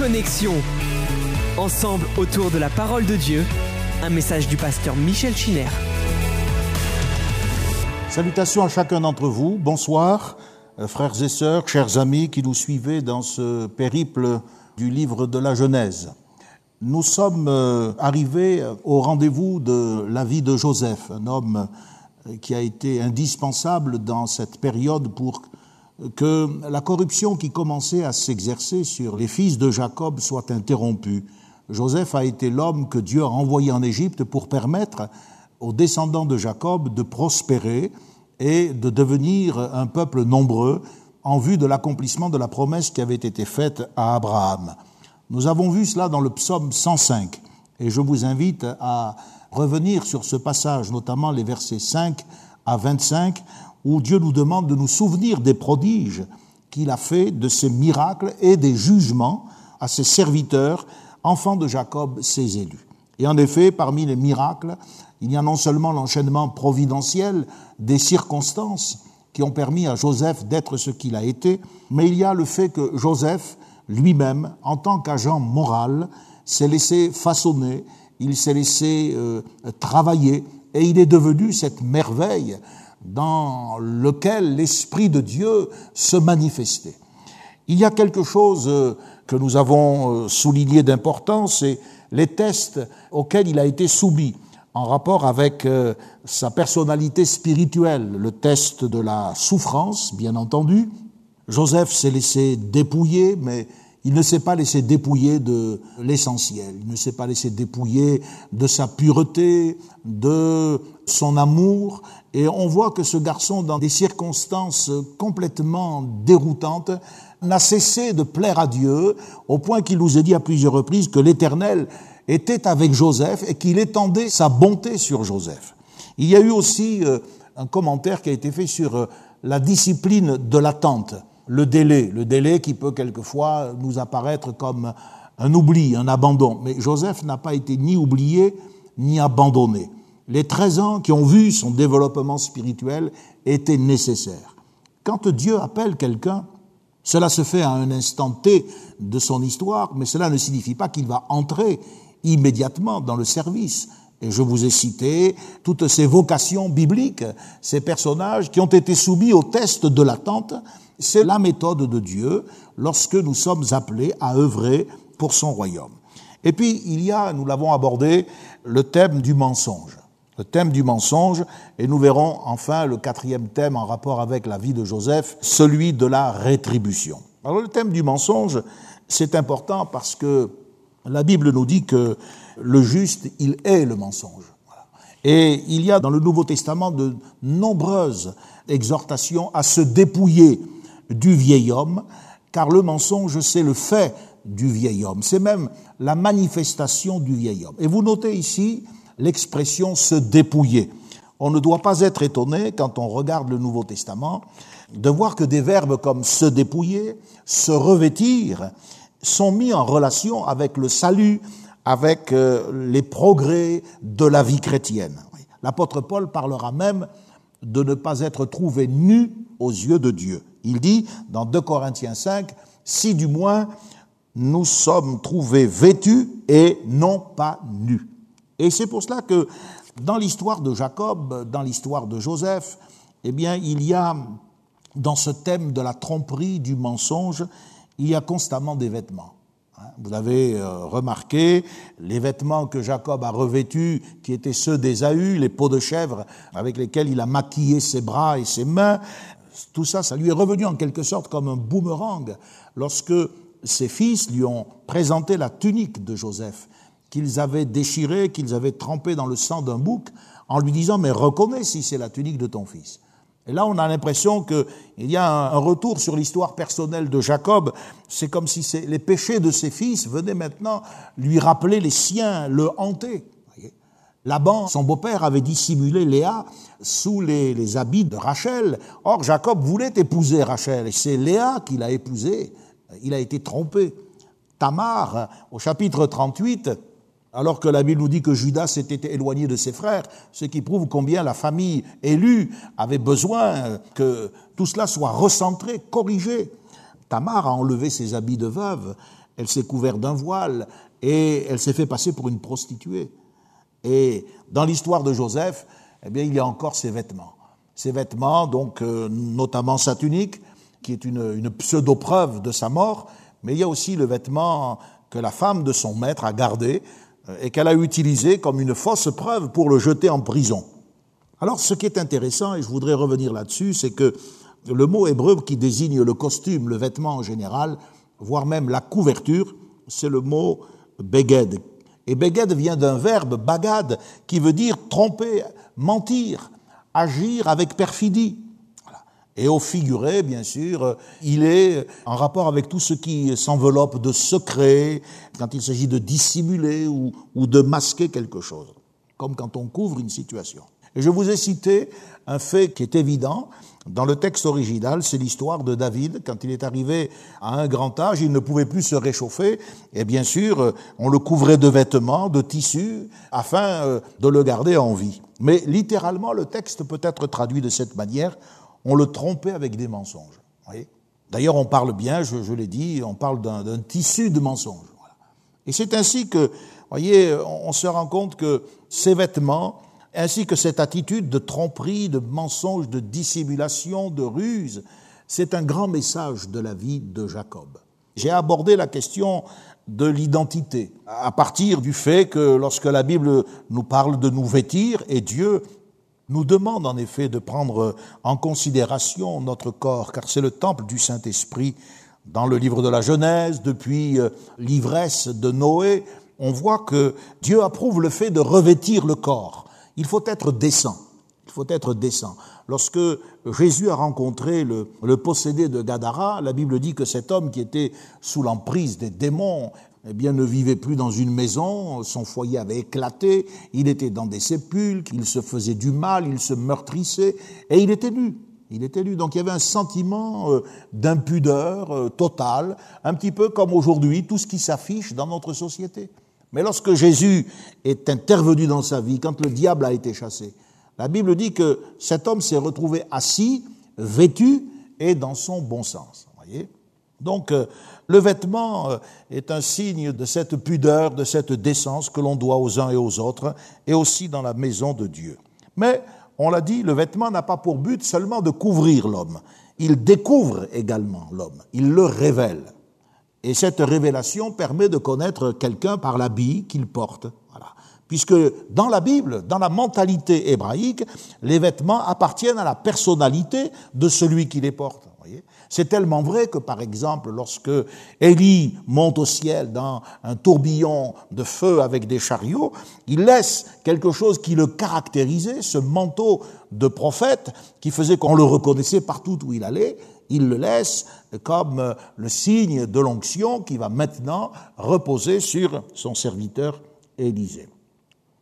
Connexion. Ensemble autour de la parole de Dieu, un message du pasteur Michel Chiner. Salutations à chacun d'entre vous. Bonsoir, euh, frères et sœurs, chers amis qui nous suivez dans ce périple du livre de la Genèse. Nous sommes euh, arrivés au rendez-vous de la vie de Joseph, un homme euh, qui a été indispensable dans cette période pour que la corruption qui commençait à s'exercer sur les fils de Jacob soit interrompue. Joseph a été l'homme que Dieu a envoyé en Égypte pour permettre aux descendants de Jacob de prospérer et de devenir un peuple nombreux en vue de l'accomplissement de la promesse qui avait été faite à Abraham. Nous avons vu cela dans le psaume 105 et je vous invite à revenir sur ce passage, notamment les versets 5 à 25, où Dieu nous demande de nous souvenir des prodiges qu'il a fait, de ses miracles et des jugements à ses serviteurs, enfants de Jacob, ses élus. Et en effet, parmi les miracles, il y a non seulement l'enchaînement providentiel des circonstances qui ont permis à Joseph d'être ce qu'il a été, mais il y a le fait que Joseph lui-même, en tant qu'agent moral, s'est laissé façonner, il s'est laissé euh, travailler, et il est devenu cette merveille dans lequel l'Esprit de Dieu se manifestait. Il y a quelque chose euh, que nous avons euh, souligné d'importance, c'est les tests auxquels il a été soumis en rapport avec euh, sa personnalité spirituelle, le test de la souffrance, bien entendu. Joseph s'est laissé dépouiller, mais il ne s'est pas laissé dépouiller de l'essentiel, il ne s'est pas laissé dépouiller de sa pureté, de son amour, et on voit que ce garçon, dans des circonstances complètement déroutantes, n'a cessé de plaire à Dieu, au point qu'il nous a dit à plusieurs reprises que l'Éternel était avec Joseph et qu'il étendait sa bonté sur Joseph. Il y a eu aussi euh, un commentaire qui a été fait sur euh, la discipline de l'attente, le délai, le délai qui peut quelquefois nous apparaître comme un oubli, un abandon. Mais Joseph n'a pas été ni oublié ni abandonné les 13 ans qui ont vu son développement spirituel étaient nécessaires. Quand Dieu appelle quelqu'un, cela se fait à un instant T de son histoire, mais cela ne signifie pas qu'il va entrer immédiatement dans le service. Et je vous ai cité toutes ces vocations bibliques, ces personnages qui ont été soumis au test de l'attente. C'est la méthode de Dieu lorsque nous sommes appelés à œuvrer pour son royaume. Et puis, il y a, nous l'avons abordé, le thème du mensonge le thème du mensonge, et nous verrons enfin le quatrième thème en rapport avec la vie de Joseph, celui de la rétribution. Alors le thème du mensonge, c'est important parce que la Bible nous dit que le juste, il est le mensonge. Et il y a dans le Nouveau Testament de nombreuses exhortations à se dépouiller du vieil homme, car le mensonge, c'est le fait du vieil homme, c'est même la manifestation du vieil homme. Et vous notez ici l'expression se dépouiller. On ne doit pas être étonné, quand on regarde le Nouveau Testament, de voir que des verbes comme se dépouiller, se revêtir, sont mis en relation avec le salut, avec euh, les progrès de la vie chrétienne. L'apôtre Paul parlera même de ne pas être trouvé nu aux yeux de Dieu. Il dit dans 2 Corinthiens 5, si du moins nous sommes trouvés vêtus et non pas nus. Et c'est pour cela que dans l'histoire de Jacob, dans l'histoire de Joseph, eh bien, il y a, dans ce thème de la tromperie, du mensonge, il y a constamment des vêtements. Hein. Vous avez euh, remarqué les vêtements que Jacob a revêtus, qui étaient ceux d'Ésaü, les peaux de chèvre avec lesquels il a maquillé ses bras et ses mains. Tout ça, ça lui est revenu en quelque sorte comme un boomerang lorsque ses fils lui ont présenté la tunique de Joseph qu'ils avaient déchiré, qu'ils avaient trempé dans le sang d'un bouc, en lui disant, mais reconnais si c'est la tunique de ton fils. Et là, on a l'impression qu'il y a un retour sur l'histoire personnelle de Jacob. C'est comme si les péchés de ses fils venaient maintenant lui rappeler les siens, le hanter. Laban, son beau-père, avait dissimulé Léa sous les, habits de Rachel. Or, Jacob voulait épouser Rachel, et c'est Léa qu'il a épousée. Il a été trompé. Tamar, au chapitre 38, alors que la Bible nous dit que Judas s'était éloigné de ses frères, ce qui prouve combien la famille élue avait besoin que tout cela soit recentré, corrigé. Tamar a enlevé ses habits de veuve, elle s'est couverte d'un voile et elle s'est fait passer pour une prostituée. Et dans l'histoire de Joseph, eh il y a encore ses vêtements. Ses vêtements, donc, euh, notamment sa tunique, qui est une, une pseudo-preuve de sa mort, mais il y a aussi le vêtement que la femme de son maître a gardé euh, et qu'elle a utilisé comme une fausse preuve pour le jeter en prison. Alors, ce qui est intéressant, et je voudrais revenir là-dessus, c'est que le mot hébreu qui désigne le costume, le vêtement en général, voire même la couverture, c'est le mot beged. Et beged vient d'un verbe bagad qui veut dire tromper, mentir, agir avec perfidie. Et au figuré, bien sûr, il est en rapport avec tout ce qui s'enveloppe de secret, quand il s'agit de dissimuler ou, ou de masquer quelque chose, comme quand on couvre une situation. Et je vous ai cité un fait qui est évident. Dans le texte original, c'est l'histoire de David. Quand il est arrivé à un grand âge, il ne pouvait plus se réchauffer. Et bien sûr, on le couvrait de vêtements, de tissus, afin euh, de le garder en vie. Mais littéralement, le texte peut être traduit de cette manière. On le trompait avec des mensonges. D'ailleurs, on parle bien, je, je l'ai dit, on parle d'un tissu de mensonges. Et c'est ainsi que, voyez, on se rend compte que ces vêtements, ainsi que cette attitude de tromperie, de mensonge, de dissimulation, de ruse, c'est un grand message de la vie de Jacob. J'ai abordé la question de l'identité à partir du fait que lorsque la Bible nous parle de nous vêtir, et Dieu nous demande en effet de prendre en considération notre corps, car c'est le temple du Saint-Esprit. Dans le livre de la Genèse, depuis euh, l'ivresse de Noé, on voit que Dieu approuve le fait de revêtir le corps. Il faut être décent. Il faut être décent. Lorsque Jésus a rencontré le, possédé de Gadara, la Bible dit que cet homme qui était sous l'emprise des démons, eh bien, ne vivait plus dans une maison, son foyer avait éclaté, il était dans des sépulcres, il se faisait du mal, il se meurtrissait, et il était nu. Il était nu. Donc il y avait un sentiment euh, d'impudeur euh, totale, un petit peu comme aujourd'hui tout ce qui s'affiche dans notre société. Mais lorsque Jésus est intervenu dans sa vie, quand le diable a été chassé, la Bible dit que cet homme s'est retrouvé assis, vêtu et dans son bon sens. Voyez Donc euh, le vêtement euh, est un signe de cette pudeur, de cette décence que l'on doit aux uns et aux autres, et aussi dans la maison de Dieu. Mais, on l'a dit, le vêtement n'a pas pour but seulement de couvrir l'homme. Il découvre également l'homme, il le révèle. Et cette révélation permet de connaître quelqu'un par l'habit qu'il porte. Voilà. Puisque dans la Bible, dans la mentalité hébraïque, les vêtements appartiennent à la personnalité de celui qui les porte. C'est tellement vrai que, par exemple, lorsque Élie monte au ciel dans un tourbillon de feu avec des chariots, il laisse quelque chose qui le caractérisait, ce manteau de prophète qui faisait qu'on le reconnaissait partout où il allait, il le laisse comme le signe de l'onction qui va maintenant reposer sur son serviteur Élisée.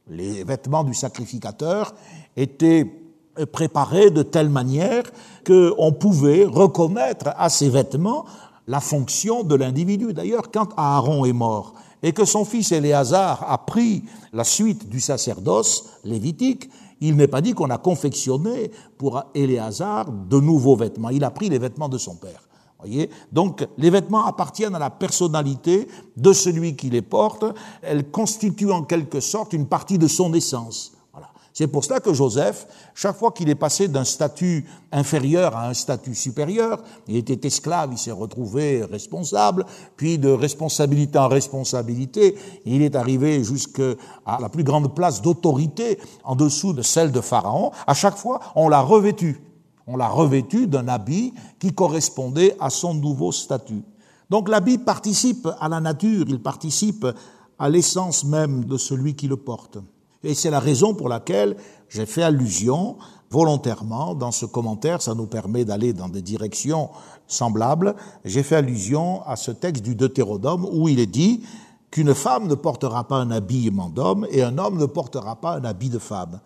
Les vêtements du sacrificateur étaient préparés de telle manière qu'on pouvait reconnaître à ces vêtements la fonction de l'individu. D'ailleurs, quand Aaron est mort et que son fils Éléazar a pris la suite du sacerdoce lévitique, il n'est pas dit qu'on a confectionné pour Éléazar de nouveaux vêtements. Il a pris les vêtements de son père. Voyez? Donc, les vêtements appartiennent à la personnalité de celui qui les porte. Elles constituent en quelque sorte une partie de son essence. C'est pour cela que Joseph, chaque fois qu'il est passé d'un statut inférieur à un statut supérieur, il était esclave, il s'est retrouvé responsable, puis de responsabilité en responsabilité, il est arrivé jusqu'à la plus grande place d'autorité en dessous de celle de Pharaon. À chaque fois, on l'a revêtu. On l'a revêtu d'un habit qui correspondait à son nouveau statut. Donc l'habit participe à la nature, il participe à l'essence même de celui qui le porte. Et c'est la raison pour laquelle j'ai fait allusion volontairement dans ce commentaire, ça nous permet d'aller dans des directions semblables, j'ai fait allusion à ce texte du Deutéronome où il est dit qu'une femme ne portera pas un habillement d'homme et un homme ne portera pas un habit de femme.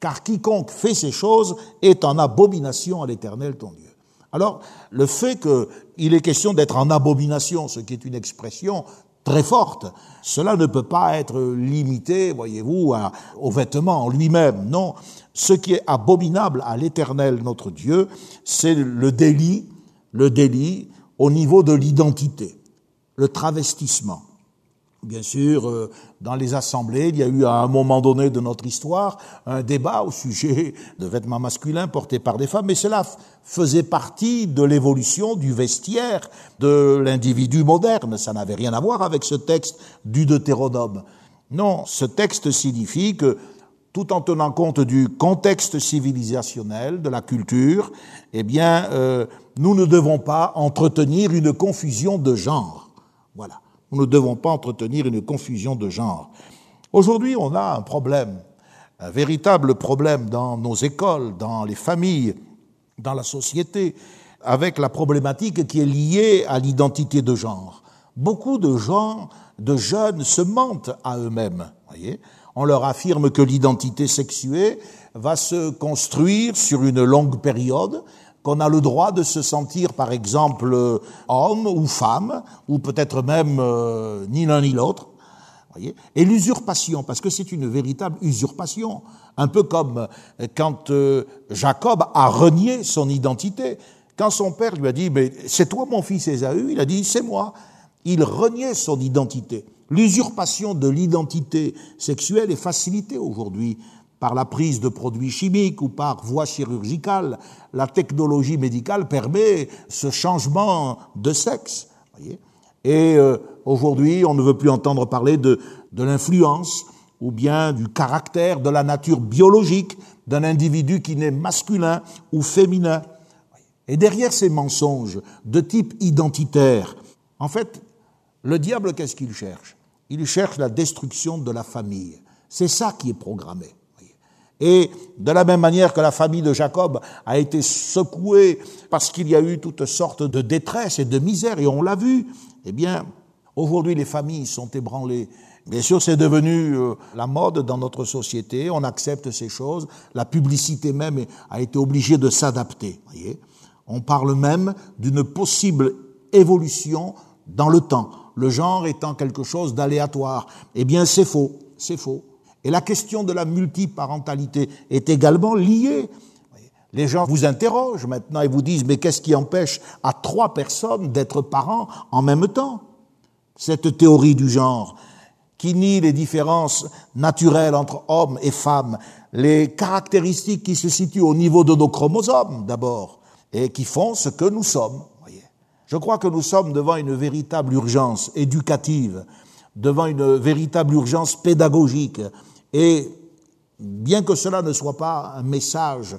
Car quiconque fait ces choses est en abomination à l'Éternel ton Dieu. Alors, le fait qu'il est question d'être en abomination, ce qui est une expression très forte. Cela ne peut pas être limité, voyez-vous, au vêtement en lui-même. Non, ce qui est abominable à l'Éternel notre Dieu, c'est le délit, le délit au niveau de l'identité, le travestissement. Bien sûr, euh, dans les assemblées, il y a eu à un moment donné de notre histoire un débat au sujet de vêtements masculins portés par des femmes, mais cela faisait partie de l'évolution du vestiaire de l'individu moderne. Ça n'avait rien à voir avec ce texte du Deutéronome. Non, ce texte signifie que tout en tenant compte du contexte civilisationnel, de la culture, eh bien, euh, nous ne devons pas entretenir une confusion de genre. Voilà. Nous ne devons pas entretenir une confusion de genre. Aujourd'hui, on a un problème, un véritable problème dans nos écoles, dans les familles, dans la société, avec la problématique qui est liée à l'identité de genre. Beaucoup de gens, de jeunes, se mentent à eux-mêmes. On leur affirme que l'identité sexuée va se construire sur une longue période, qu'on a le droit de se sentir, par exemple, homme ou femme, ou peut-être même euh, ni l'un ni l'autre. Et l'usurpation, parce que c'est une véritable usurpation, un peu comme quand euh, Jacob a renié son identité. Quand son père lui a dit, mais c'est toi mon fils Ésaü, il a dit, c'est moi. Il reniait son identité. L'usurpation de l'identité sexuelle est facilitée aujourd'hui par la prise de produits chimiques ou par voie chirurgicale. La technologie médicale permet ce changement de sexe. Et euh, aujourd'hui, on ne veut plus entendre parler de, de l'influence ou bien du caractère, de la nature biologique d'un individu qui n'est masculin ou féminin. Et derrière ces mensonges de type identitaire, en fait, le diable, qu'est-ce qu'il cherche? Il cherche la destruction de la famille. C'est ça qui est programmé. Et de la même manière que la famille de Jacob a été secouée parce qu'il y a eu toutes sortes de détresse et de misère, et on l'a vu, eh bien, aujourd'hui les familles sont ébranlées. Bien sûr, c'est devenu euh, la mode dans notre société, on accepte ces choses, la publicité même a été obligée de s'adapter. On parle même d'une possible évolution dans le temps le genre étant quelque chose d'aléatoire. Eh bien, c'est faux, c'est faux. Et la question de la multiparentalité est également liée. Les gens vous interrogent maintenant et vous disent, mais qu'est-ce qui empêche à trois personnes d'être parents en même temps? Cette théorie du genre, qui nie les différences naturelles entre hommes et femmes, les caractéristiques qui se situent au niveau de nos chromosomes d'abord, et qui font ce que nous sommes. Je crois que nous sommes devant une véritable urgence éducative, devant une véritable urgence pédagogique. Et bien que cela ne soit pas un message,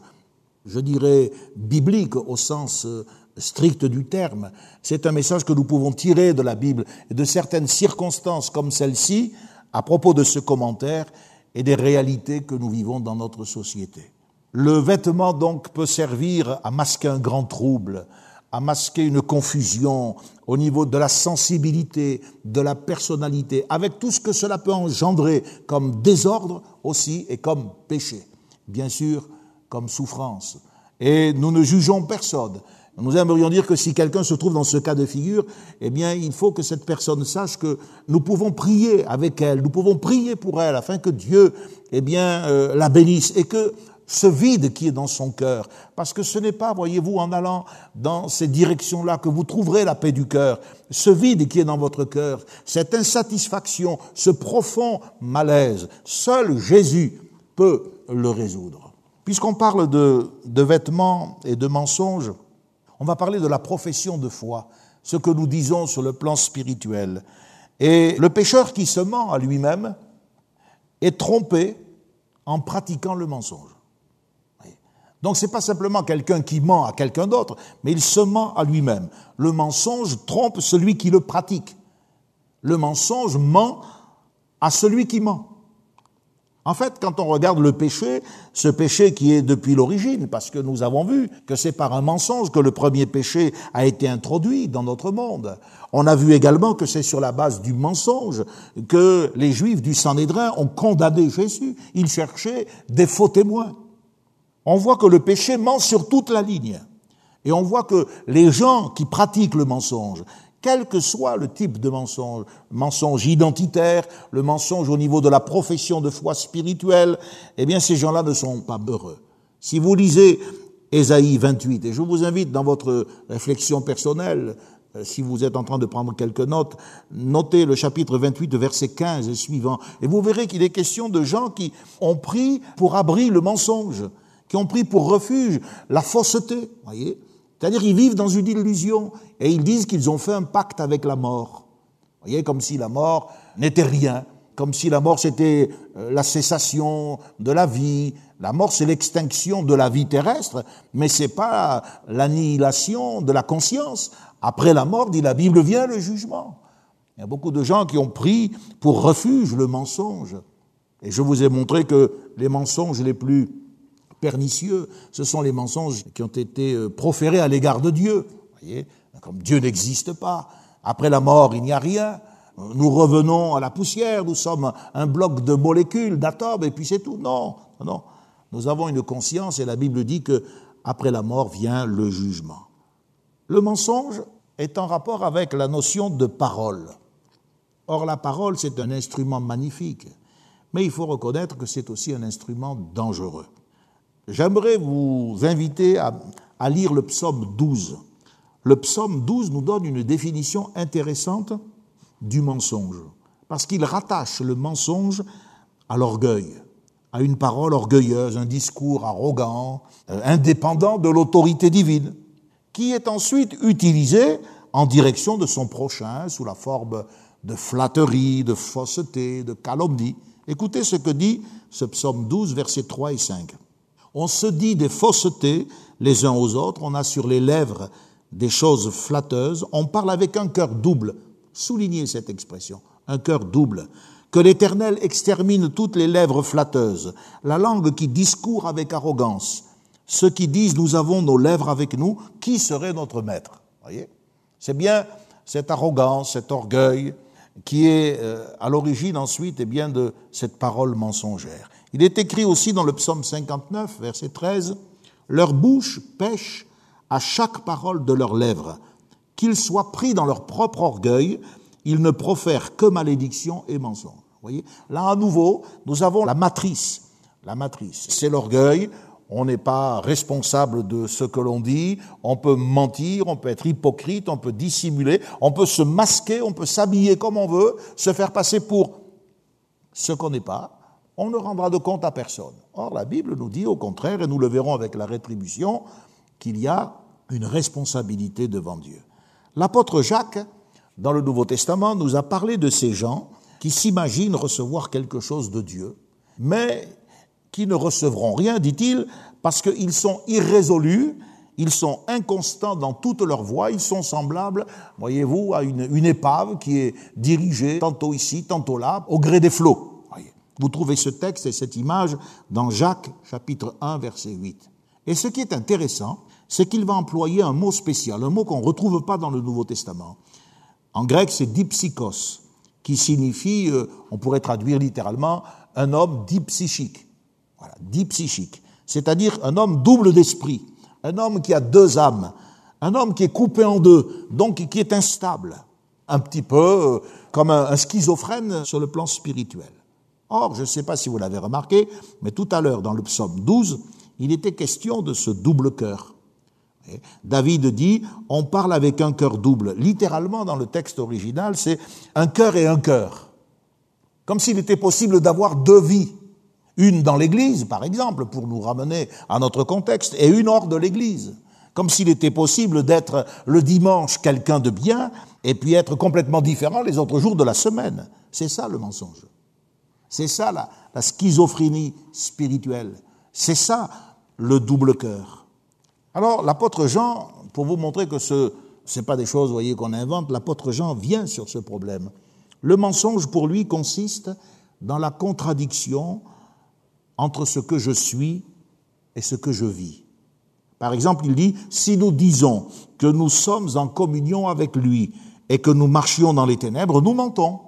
je dirais, biblique au sens euh, strict du terme, c'est un message que nous pouvons tirer de la Bible et de certaines circonstances comme celle-ci à propos de ce commentaire et des réalités que nous vivons dans notre société. Le vêtement donc peut servir à masquer un grand trouble, à masquer une confusion au niveau de la sensibilité, de la personnalité, avec tout ce que cela peut engendrer comme désordre aussi et comme péché, bien sûr comme souffrance. Et nous ne jugeons personne. Nous aimerions dire que si quelqu'un se trouve dans ce cas de figure, eh bien, il faut que cette personne sache que nous pouvons prier avec elle, nous pouvons prier pour elle afin que Dieu, eh bien, euh, la bénisse et que ce vide qui est dans son cœur. Parce que ce n'est pas, voyez-vous, en allant dans ces directions-là que vous trouverez la paix du cœur. Ce vide qui est dans votre cœur, cette insatisfaction, ce profond malaise, seul Jésus peut le résoudre. Puisqu'on parle de, vêtements et de mensonges, on va parler de la profession de foi, ce que nous disons sur le plan spirituel. Et le pécheur qui se ment à lui-même est trompé en pratiquant le mensonge. Donc ce n'est pas simplement quelqu'un qui ment à quelqu'un d'autre, mais il se ment à lui-même. Le mensonge trompe celui qui le pratique. Le mensonge ment à celui qui ment. En fait, quand on regarde le péché, ce péché qui est depuis l'origine, parce que nous avons vu que c'est par un mensonge que le premier péché a été introduit dans notre monde. On a vu également que c'est sur la base du mensonge que les Juifs du Sanhédrin ont condamné Jésus. Ils cherchaient des faux témoins on voit que le péché ment sur toute la ligne. Et on voit que les gens qui pratiquent le mensonge, quel que soit le type de mensonge, mensonge identitaire, le mensonge au niveau de la profession de foi spirituelle, eh bien ces gens-là ne sont pas heureux. Si vous lisez Ésaïe 28, et je vous invite dans votre réflexion personnelle, Euh, si vous êtes en train de prendre quelques notes, notez le chapitre 28, verset 15 et suivant, et vous verrez qu'il est question de gens qui ont pris pour abri le mensonge, qui ont pris pour refuge la fausseté, voyez C'est-à-dire ils vivent dans une illusion et ils disent qu'ils ont fait un pacte avec la mort. voyez, comme si la mort n'était rien, comme si la mort c'était euh, la cessation de la vie. La mort c'est l'extinction de la vie terrestre, mais c'est pas l'annihilation de la conscience. Après la mort, dit la Bible, vient le jugement. Il y a beaucoup de gens qui ont pris pour refuge le mensonge. Et je vous ai montré que les mensonges les plus pernicieux, ce sont les mensonges qui ont été euh, proférés à l'égard de Dieu. Voyez, comme Dieu n'existe pas, après la mort, il n'y a rien. Nous revenons à la poussière, nous sommes un bloc de molécules, d'atomes, et puis c'est tout. Non, non. Nous avons une conscience et la Bible dit que après la mort vient le jugement. Le mensonge est en rapport avec la notion de parole. Or, la parole, c'est un instrument magnifique, mais il faut reconnaître que c'est aussi un instrument dangereux. J'aimerais vous inviter à, lire le psaume 12. Le psaume 12 nous donne une définition intéressante du mensonge, parce qu'il rattache le mensonge à l'orgueil, à une parole orgueilleuse, un discours arrogant, euh, indépendant de l'autorité divine, qui est ensuite utilisé en direction de son prochain sous la forme de flatterie, de fausseté, de calomnie. Écoutez ce que dit ce psaume 12, versets 3 et 5. On se dit des faussetés les uns aux autres, on a sur les lèvres des choses flatteuses, on parle avec un cœur double. Soulignez cette expression, un cœur double. Que l'Éternel extermine toutes les lèvres flatteuses, la langue qui discourt avec arrogance. Ceux qui disent nous avons nos lèvres avec nous, qui serait notre maître? Voyez? C'est bien cette arrogance, cet orgueil qui est euh, à l'origine ensuite eh bien, de cette parole mensongère. Il est écrit aussi dans le psaume 59, verset 13, Leur bouche pêche à chaque parole de leurs lèvres. Qu'ils soient pris dans leur propre orgueil, ils ne profèrent que malédiction et mensonge. Voyez Là, à nouveau, nous avons la matrice. La matrice, c'est l'orgueil. On n'est pas responsable de ce que l'on dit. On peut mentir, on peut être hypocrite, on peut dissimuler, on peut se masquer, on peut s'habiller comme on veut, se faire passer pour ce qu'on n'est pas on ne rendra de compte à personne. Or, la Bible nous dit au contraire, et nous le verrons avec la rétribution, qu'il y a une responsabilité devant Dieu. L'apôtre Jacques, dans le Nouveau Testament, nous a parlé de ces gens qui s'imaginent recevoir quelque chose de Dieu, mais qui ne recevront rien, dit-il, parce qu'ils sont irrésolus, ils sont inconstants dans toutes leurs voies, ils sont semblables, voyez-vous, à une, une épave qui est dirigée tantôt ici, tantôt là, au gré des flots. Vous trouvez ce texte et cette image dans Jacques chapitre 1 verset 8. Et ce qui est intéressant, c'est qu'il va employer un mot spécial, un mot qu'on ne retrouve pas dans le Nouveau Testament. En grec, c'est dipsychos, qui signifie, euh, on pourrait traduire littéralement, un homme dipsychique. Voilà, dipsychique. C'est-à-dire un homme double d'esprit, un homme qui a deux âmes, un homme qui est coupé en deux, donc qui est instable, un petit peu euh, comme un schizophrène sur le plan spirituel. Or, je ne sais pas si vous l'avez remarqué, mais tout à l'heure, dans le psaume 12, il était question de ce double cœur. David dit, on parle avec un cœur double. Littéralement, dans le texte original, c'est un cœur et un cœur. Comme s'il était possible d'avoir deux vies. Une dans l'Église, par exemple, pour nous ramener à notre contexte, et une hors de l'Église. Comme s'il était possible d'être le dimanche quelqu'un de bien, et puis être complètement différent les autres jours de la semaine. C'est ça le mensonge. C'est ça la, schizophrénie spirituelle. C'est ça le double cœur. Alors l'apôtre Jean, pour vous montrer que ce n'est pas des choses, voyez, qu'on invente, l'apôtre Jean vient sur ce problème. Le mensonge pour lui consiste dans la contradiction entre ce que je suis et ce que je vis. Par exemple, il dit, si nous disons que nous sommes en communion avec lui et que nous marchions dans les ténèbres, nous mentons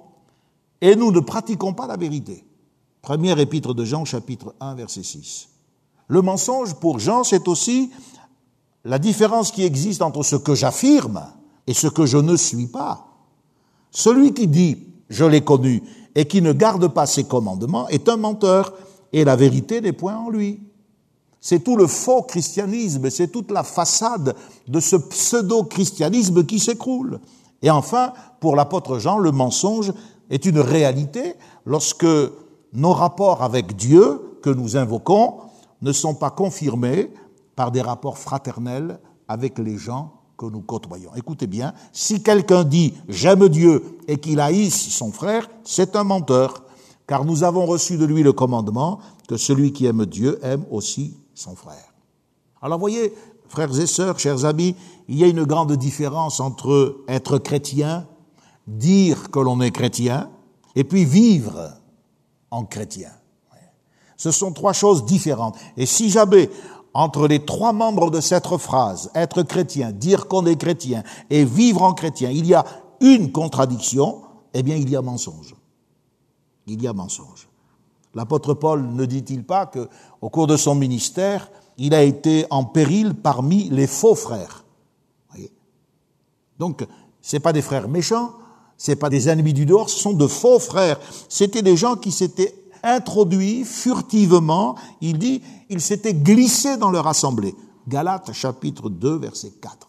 et nous ne pratiquons pas la vérité. Première épître de Jean, chapitre 1, verset 6. Le mensonge, pour Jean, c'est aussi la différence qui existe entre ce que j'affirme et ce que je ne suis pas. Celui qui dit je l'ai connu et qui ne garde pas ses commandements est un menteur et la vérité n'est point en lui. C'est tout le faux christianisme, c'est toute la façade de ce pseudo-christianisme qui s'écroule. Et enfin, pour l'apôtre Jean, le mensonge est une réalité lorsque nos rapports avec Dieu que nous invoquons ne sont pas confirmés par des rapports fraternels avec les gens que nous côtoyons. Écoutez bien, si quelqu'un dit j'aime Dieu et qu'il haïsse son frère, c'est un menteur, car nous avons reçu de lui le commandement que celui qui aime Dieu aime aussi son frère. Alors voyez, frères et sœurs, chers amis, il y a une grande différence entre être chrétien, dire que l'on est chrétien, et puis vivre en chrétien. Ce sont trois choses différentes. Et si jamais entre les trois membres de cette phrase, être chrétien, dire qu'on est chrétien et vivre en chrétien, il y a une contradiction, eh bien il y a mensonge. Il y a mensonge. L'apôtre Paul ne dit-il pas que, au cours de son ministère, il a été en péril parmi les faux frères? Voyez? Donc, c'est pas des frères méchants, c'est pas des ennemis du dehors, ce sont de faux frères. C'était des gens qui s'étaient introduits furtivement, il dit, ils s'étaient glissés dans leur assemblée. Galates chapitre 2 verset 4.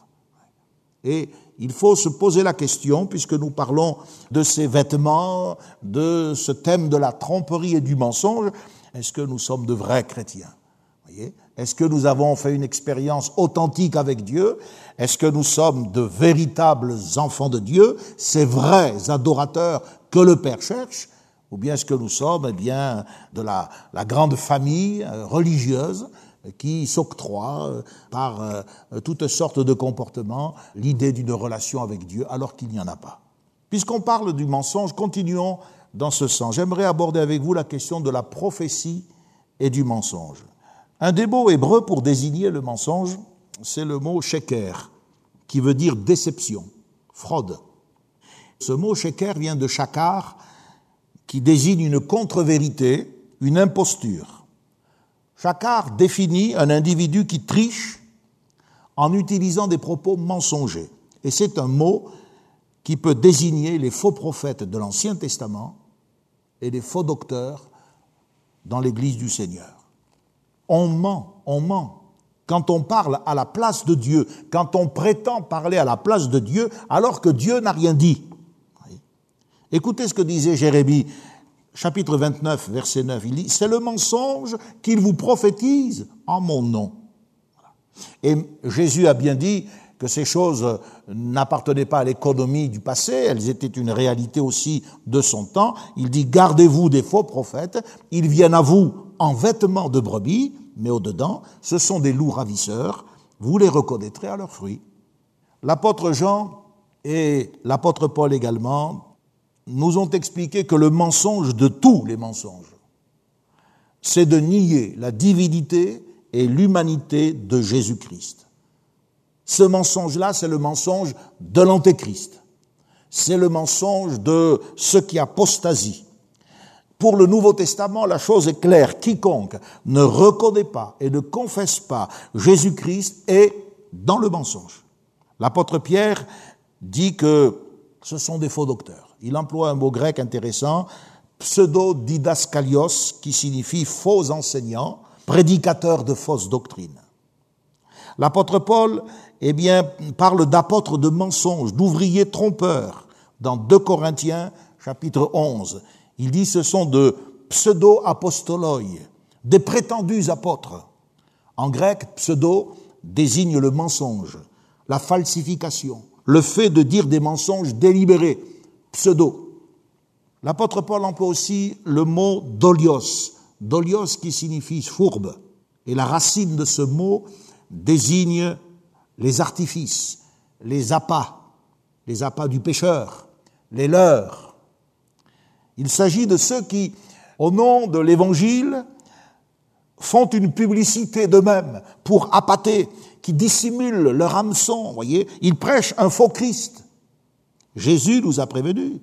Et il faut se poser la question, puisque nous parlons de ces vêtements, de ce thème de la tromperie et du mensonge, est-ce que nous sommes de vrais chrétiens? Est-ce que nous avons fait une expérience authentique avec Dieu? Est-ce que nous sommes de véritables enfants de Dieu, ces vrais adorateurs que le Père cherche ou bien est-ce que nous sommes eh bien, de la, grande famille euh, religieuse qui s'octroie euh, par euh, toutes sortes de comportements l'idée d'une relation avec Dieu alors qu'il n'y en a pas? Puisqu'on parle du mensonge, continuons dans ce sens. J'aimerais aborder avec vous la question de la prophétie et du mensonge. Un des mots hébreux pour désigner le mensonge, c'est le mot sheker, qui veut dire déception, fraude. Ce mot sheker vient de shakar, qui désigne une contre-vérité, une imposture. Chacard définit un individu qui triche en utilisant des propos mensongers. Et c'est un mot qui peut désigner les faux prophètes de l'Ancien Testament et les faux docteurs dans l'Église du Seigneur. On ment, on ment. Quand on parle à la place de Dieu, quand on prétend parler à la place de Dieu alors que Dieu n'a rien dit. Écoutez ce que disait Jérémie, chapitre 29, verset 9. Il dit, c'est le mensonge qu'il vous prophétise en mon nom. Et Jésus a bien dit que ces choses n'appartenaient pas à l'économie du passé, elles étaient une réalité aussi de son temps. Il dit, gardez-vous des faux prophètes, ils viennent à vous en vêtements de brebis, mais au-dedans, ce sont des loups ravisseurs, vous les reconnaîtrez à leurs fruits. L'apôtre Jean et l'apôtre Paul également nous ont expliqué que le mensonge de tous les mensonges, c'est de nier la divinité et l'humanité de Jésus-Christ. Ce mensonge-là, c'est le mensonge de l'antéchrist. C'est le mensonge de ceux qui apostasient. Pour le Nouveau Testament, la chose est claire. Quiconque ne reconnaît pas et ne confesse pas Jésus-Christ est dans le mensonge. L'apôtre Pierre dit que ce sont des faux docteurs il emploie un mot grec intéressant, pseudo-didascalios, qui signifie faux enseignant, prédicateur de fausses doctrines. L'apôtre Paul, eh bien, parle d'apôtres de mensonges, d'ouvriers trompeurs, dans 2 Corinthiens, chapitre 11. Il dit ce sont de pseudo-apostoloi, des prétendus apôtres. En grec, pseudo désigne le mensonge, la falsification, le fait de dire des mensonges délibérés, pseudo. L'apôtre Paul emploie aussi le mot dolios, dolios qui signifie fourbe. Et la racine de ce mot désigne les artifices, les appâts, les appâts du pécheur, les leurs. Il s'agit de ceux qui, au nom de l'Évangile, font une publicité d'eux-mêmes pour appâter, qui dissimulent leur hameçon, voyez, ils prêchent un faux Christ. Jésus nous a prévenus.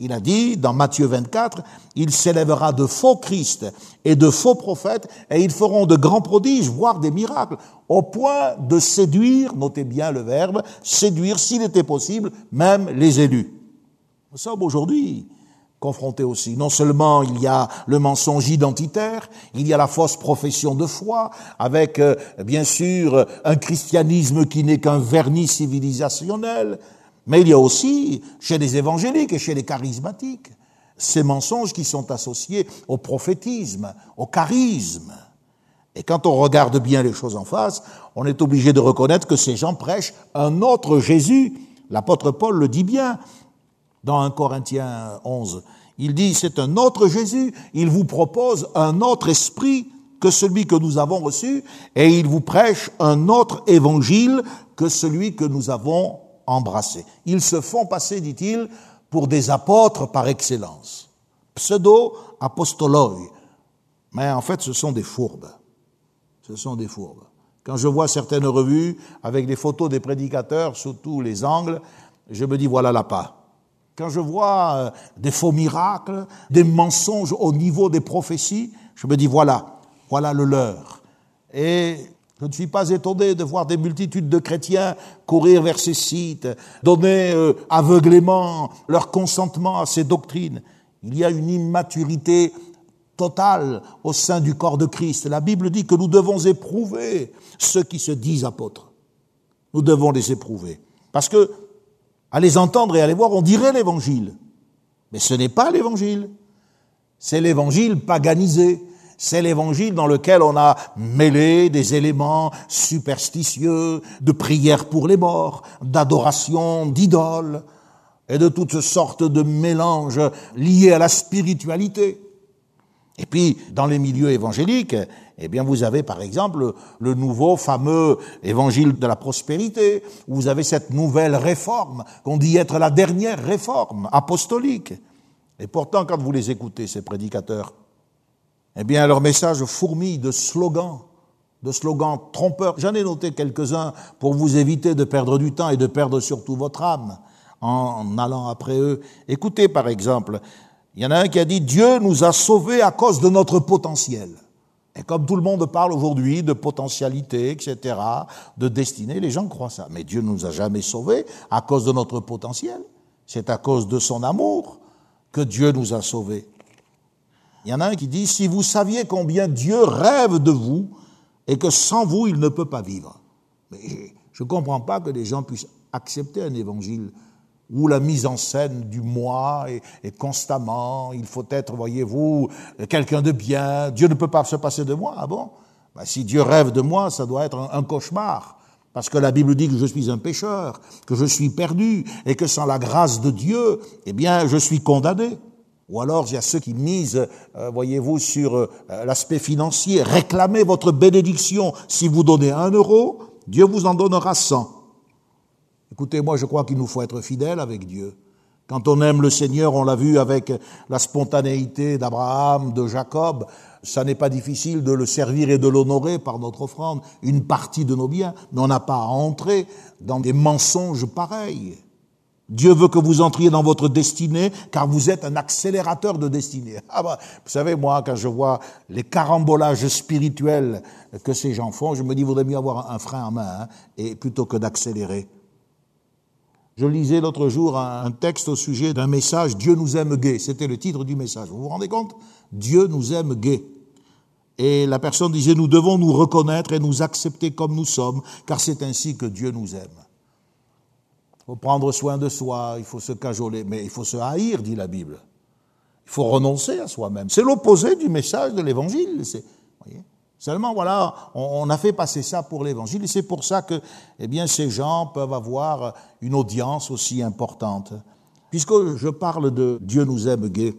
Il a dit dans Matthieu 24, il s'élèvera de faux Christ et de faux prophètes et ils feront de grands prodiges, voire des miracles, au point de séduire, notez bien le verbe, séduire, s'il était possible, même les élus. Nous sommes aujourd'hui confrontés aussi. Non seulement il y a le mensonge identitaire, il y a la fausse profession de foi, avec euh, bien sûr un christianisme qui n'est qu'un vernis civilisationnel, mais il y a aussi chez les évangéliques et chez les charismatiques ces mensonges qui sont associés au prophétisme, au charisme. Et quand on regarde bien les choses en face, on est obligé de reconnaître que ces gens prêchent un autre Jésus. L'apôtre Paul le dit bien dans 1 Corinthiens 11. Il dit, c'est un autre Jésus, il vous propose un autre esprit que celui que nous avons reçu, et il vous prêche un autre évangile que celui que nous avons embrassé. Ils se font passer, dit-il, pour des apôtres par excellence. Pseudo-apostoloi. Mais en fait, ce sont des fourbes. Ce sont des fourbes. Quand je vois certaines revues avec des photos des prédicateurs sous tous les angles, je me dis voilà la pas. Quand je vois euh, des faux miracles, des mensonges au niveau des prophéties, je me dis voilà, voilà le leur. Et je ne suis pas étonné de voir des multitudes de chrétiens courir vers ces sites, donner euh, aveuglément leur consentement à ces doctrines. Il y a une immaturité totale au sein du corps de Christ. La Bible dit que nous devons éprouver ceux qui se disent apôtres. Nous devons les éprouver. Parce que, à les entendre et à les voir, on dirait l'évangile. Mais ce n'est pas l'évangile. C'est l'évangile paganisé. C'est l'évangile dans lequel on a mêlé des éléments superstitieux, de prière pour les morts, d'adoration d'idoles et de toutes sortes de mélanges liés à la spiritualité. Et puis, dans les milieux évangéliques, eh bien, vous avez par exemple le nouveau fameux évangile de la prospérité, où vous avez cette nouvelle réforme, qu'on dit être la dernière réforme apostolique. Et pourtant, quand vous les écoutez, ces prédicateurs, eh bien, leur message fourmille de slogans, de slogans trompeurs. J'en ai noté quelques-uns pour vous éviter de perdre du temps et de perdre surtout votre âme en allant après eux. Écoutez, par exemple, il y en a un qui a dit Dieu nous a sauvés à cause de notre potentiel. Et comme tout le monde parle aujourd'hui de potentialité, etc., de destinée, les gens croient ça. Mais Dieu ne nous a jamais sauvés à cause de notre potentiel. C'est à cause de son amour que Dieu nous a sauvés. Il y en a un qui dit, si vous saviez combien Dieu rêve de vous et que sans vous, il ne peut pas vivre. Mais je ne comprends pas que les gens puissent accepter un évangile où la mise en scène du moi est, constamment, il faut être, voyez-vous, quelqu'un de bien, Dieu ne peut pas se passer de moi, ah bon? Ben, Si Dieu rêve de moi, ça doit être un, un cauchemar. Parce que la Bible dit que je suis un pécheur, que je suis perdu, et que sans la grâce de Dieu, eh bien, je suis condamné. Ou alors, il y a ceux qui misent, euh, voyez-vous, sur euh, l'aspect financier. Réclamez votre bénédiction. Si vous donnez un euro, Dieu vous en donnera cent. Écoutez, moi je crois qu'il nous faut être fidèles avec Dieu. Quand on aime le Seigneur, on l'a vu avec la spontanéité d'Abraham, de Jacob, ça n'est pas difficile de le servir et de l'honorer par notre offrande, une partie de nos biens, mais on n'a pas à entrer dans des mensonges pareils. Dieu veut que vous entriez dans votre destinée, car vous êtes un accélérateur de destinée. Ah bah, vous savez, moi, quand je vois les carambolages spirituels que ces gens font, je me dis, il vaudrait mieux avoir un frein en main, hein, et plutôt que d'accélérer. Je lisais l'autre jour un texte au sujet d'un message Dieu nous aime gay. C'était le titre du message. Vous vous rendez compte? Dieu nous aime gay. Et la personne disait Nous devons nous reconnaître et nous accepter comme nous sommes, car c'est ainsi que Dieu nous aime. Il faut prendre soin de soi, il faut se cajoler, mais il faut se haïr, dit la Bible. Il faut renoncer à soi-même. C'est l'opposé du message de l'Évangile. Seulement, voilà, on, a fait passer ça pour l'évangile et c'est pour ça que, eh bien, ces gens peuvent avoir une audience aussi importante. Puisque je parle de Dieu nous aime gay,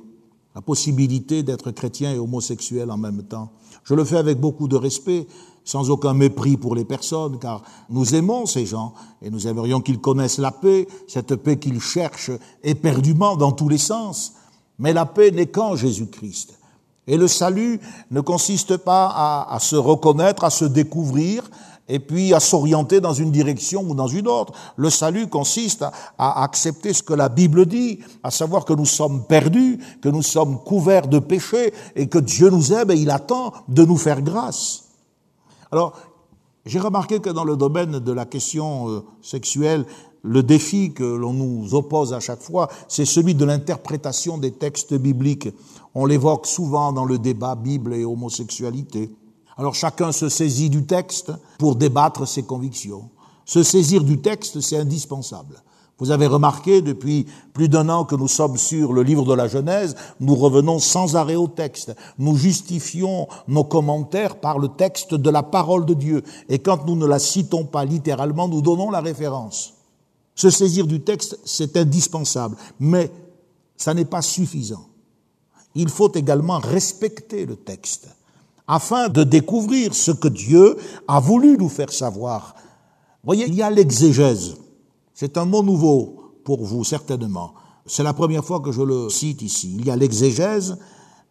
la possibilité d'être chrétien et homosexuel en même temps. Je le fais avec beaucoup de respect, sans aucun mépris pour les personnes, car nous aimons ces gens et nous aimerions qu'ils connaissent la paix, cette paix qu'ils cherchent éperdument dans tous les sens. Mais la paix n'est qu'en Jésus-Christ. Et le salut ne consiste pas à, se reconnaître, à se découvrir, et puis à s'orienter dans une direction ou dans une autre. Le salut consiste à, accepter ce que la Bible dit, à savoir que nous sommes perdus, que nous sommes couverts de péchés, et que Dieu nous aime et il attend de nous faire grâce. Alors, j'ai remarqué que dans le domaine de la question euh, sexuelle, le défi que l'on nous oppose à chaque fois, c'est celui de l'interprétation des textes bibliques. On l'évoque souvent dans le débat Bible et homosexualité. Alors chacun se saisit du texte pour débattre ses convictions. Se saisir du texte, c'est indispensable. Vous avez remarqué, depuis plus d'un an que nous sommes sur le livre de la Genèse, nous revenons sans arrêt au texte. Nous justifions nos commentaires par le texte de la parole de Dieu. Et quand nous ne la citons pas littéralement, nous donnons la référence. Se saisir du texte, c'est indispensable, mais ça n'est pas suffisant. Il faut également respecter le texte afin de découvrir ce que Dieu a voulu nous faire savoir. Voyez, il y a l'exégèse. C'est un mot nouveau pour vous, certainement. C'est la première fois que je le cite ici. Il y a l'exégèse,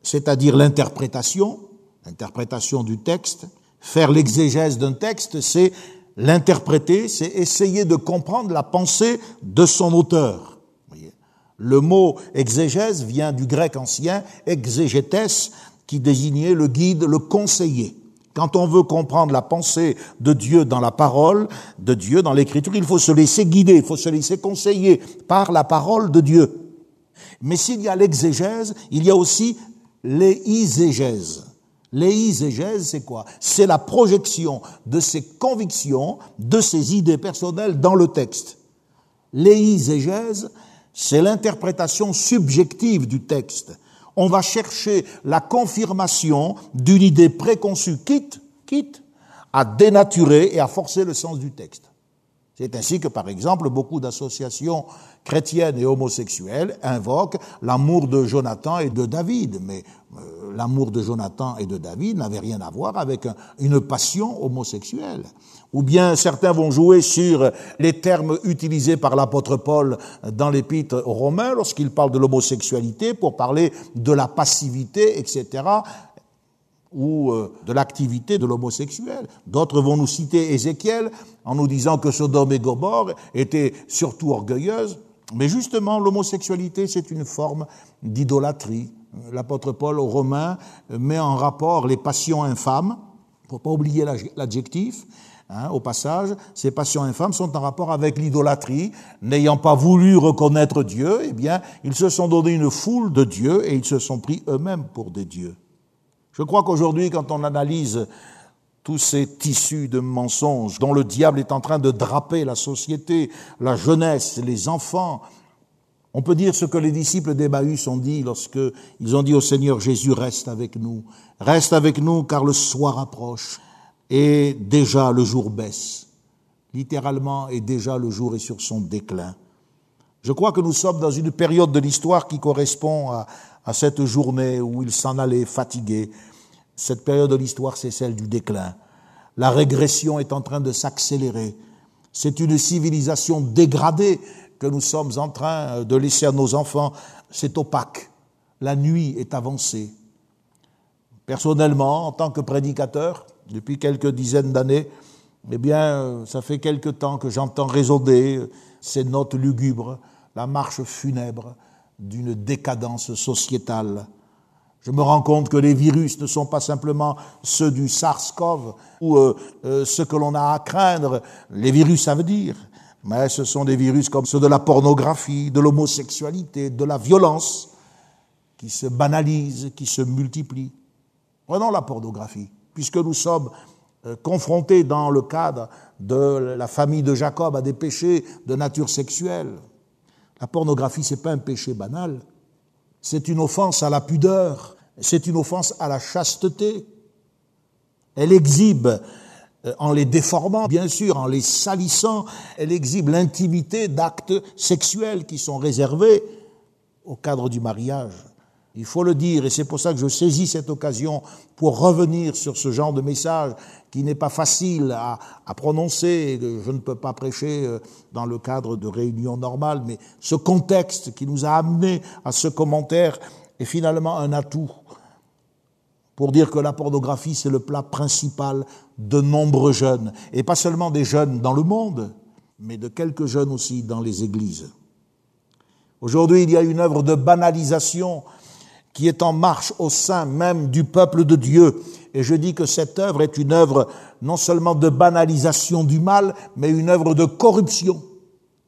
c'est-à-dire l'interprétation, l'interprétation du texte. Faire l'exégèse d'un texte, c'est l'interpréter, c'est essayer de comprendre la pensée de son auteur. Le mot exégèse vient du grec ancien exégétès, qui désignait le guide, le conseiller. Quand on veut comprendre la pensée de Dieu dans la parole de Dieu, dans l'écriture, il faut se laisser guider, il faut se laisser conseiller par la parole de Dieu. Mais s'il y a l'exégèse, il y a aussi l'éiségèse. L'éiségèse, c'est quoi? C'est la projection de ses convictions, de ses idées personnelles dans le texte. L'éiségèse, c'est l'interprétation subjective du texte on va chercher la confirmation d'une idée préconçue, quitte, quitte à dénaturer et à forcer le sens du texte. C'est ainsi que, par exemple, beaucoup d'associations chrétiennes et homosexuelles invoquent l'amour de Jonathan et de David. Mais euh, l'amour de Jonathan et de David n'avait rien à voir avec une passion homosexuelle. Ou bien certains vont jouer sur les termes utilisés par l'apôtre Paul dans l'épître aux Romains lorsqu'il parle de l'homosexualité pour parler de la passivité, etc ou euh, de l'activité de l'homosexuel. D'autres vont nous citer Ézéchiel en nous disant que Sodome et Gomorre étaient surtout orgueilleuses. Mais justement, l'homosexualité, c'est une forme d'idolâtrie. L'apôtre Paul aux Romains met en rapport les passions infâmes. Faut pas oublier l'adjectif. Hein, au passage, ces passions infâmes sont en rapport avec l'idolâtrie. N'ayant pas voulu reconnaître Dieu, eh bien, ils se sont donné une foule de dieux et ils se sont pris eux-mêmes pour des dieux. Je crois qu'aujourd'hui, quand on analyse tous ces tissus de mensonges dont le diable est en train de draper la société, la jeunesse, les enfants, on peut dire ce que les disciples d'Emmaüs ont dit lorsque ils ont dit au Seigneur Jésus, reste avec nous, reste avec nous car le soir approche et déjà le jour baisse. Littéralement, et déjà le jour est sur son déclin. Je crois que nous sommes dans une période de l'histoire qui correspond à, à cette journée où il s'en allait fatigué. Cette période de l'histoire, c'est celle du déclin. La régression est en train de s'accélérer. C'est une civilisation dégradée que nous sommes en train de laisser à nos enfants. C'est opaque. La nuit est avancée. Personnellement, en tant que prédicateur, depuis quelques dizaines d'années, eh bien, ça fait quelque temps que j'entends résonner ces notes lugubres, la marche funèbre d'une décadence sociétale. Je me rends compte que les virus ne sont pas simplement ceux du SARS-CoV ou euh, euh, ce que l'on a à craindre. Les virus, ça veut dire. Mais ce sont des virus comme ceux de la pornographie, de l'homosexualité, de la violence, qui se banalisent, qui se multiplient. Prenons la pornographie, puisque nous sommes euh, confrontés dans le cadre de la famille de Jacob à des péchés de nature sexuelle. La pornographie, c'est pas un péché banal. C'est une offense à la pudeur. C'est une offense à la chasteté. Elle exhibe, euh, en les déformant, bien sûr, en les salissant, elle exhibe l'intimité d'actes sexuels qui sont réservés au cadre du mariage. Il faut le dire, et c'est pour ça que je saisis cette occasion pour revenir sur ce genre de message qui n'est pas facile à, à, prononcer. Je ne peux pas prêcher euh, dans le cadre de réunions normales, mais ce contexte qui nous a amené à ce commentaire est finalement un atout pour dire que la pornographie, c'est le plat principal de nombreux jeunes, et pas seulement des jeunes dans le monde, mais de quelques jeunes aussi dans les églises. Aujourd'hui, il y a une œuvre de banalisation qui est en marche au sein même du peuple de Dieu. Et je dis que cette œuvre est une œuvre non seulement de banalisation du mal, mais une œuvre de corruption.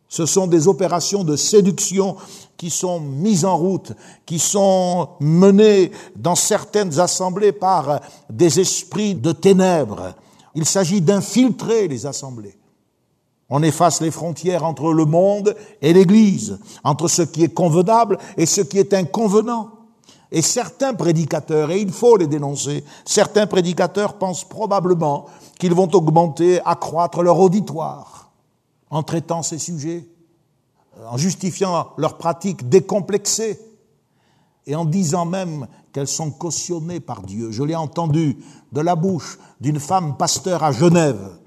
Ce sont des opérations de séduction qui sont mises en route, qui sont menées dans certaines assemblées par des esprits de ténèbres. Il s'agit d'infiltrer les assemblées. On efface les frontières entre le monde et l'Église, entre ce qui est convenable et ce qui est inconvenant. Et certains prédicateurs, et il faut les dénoncer, certains prédicateurs pensent probablement qu'ils vont augmenter, accroître leur auditoire en traitant ces sujets, en justifiant leurs pratiques décomplexées et en disant même qu'elles sont cautionnées par Dieu. Je l'ai entendu de la bouche d'une femme pasteur à Genève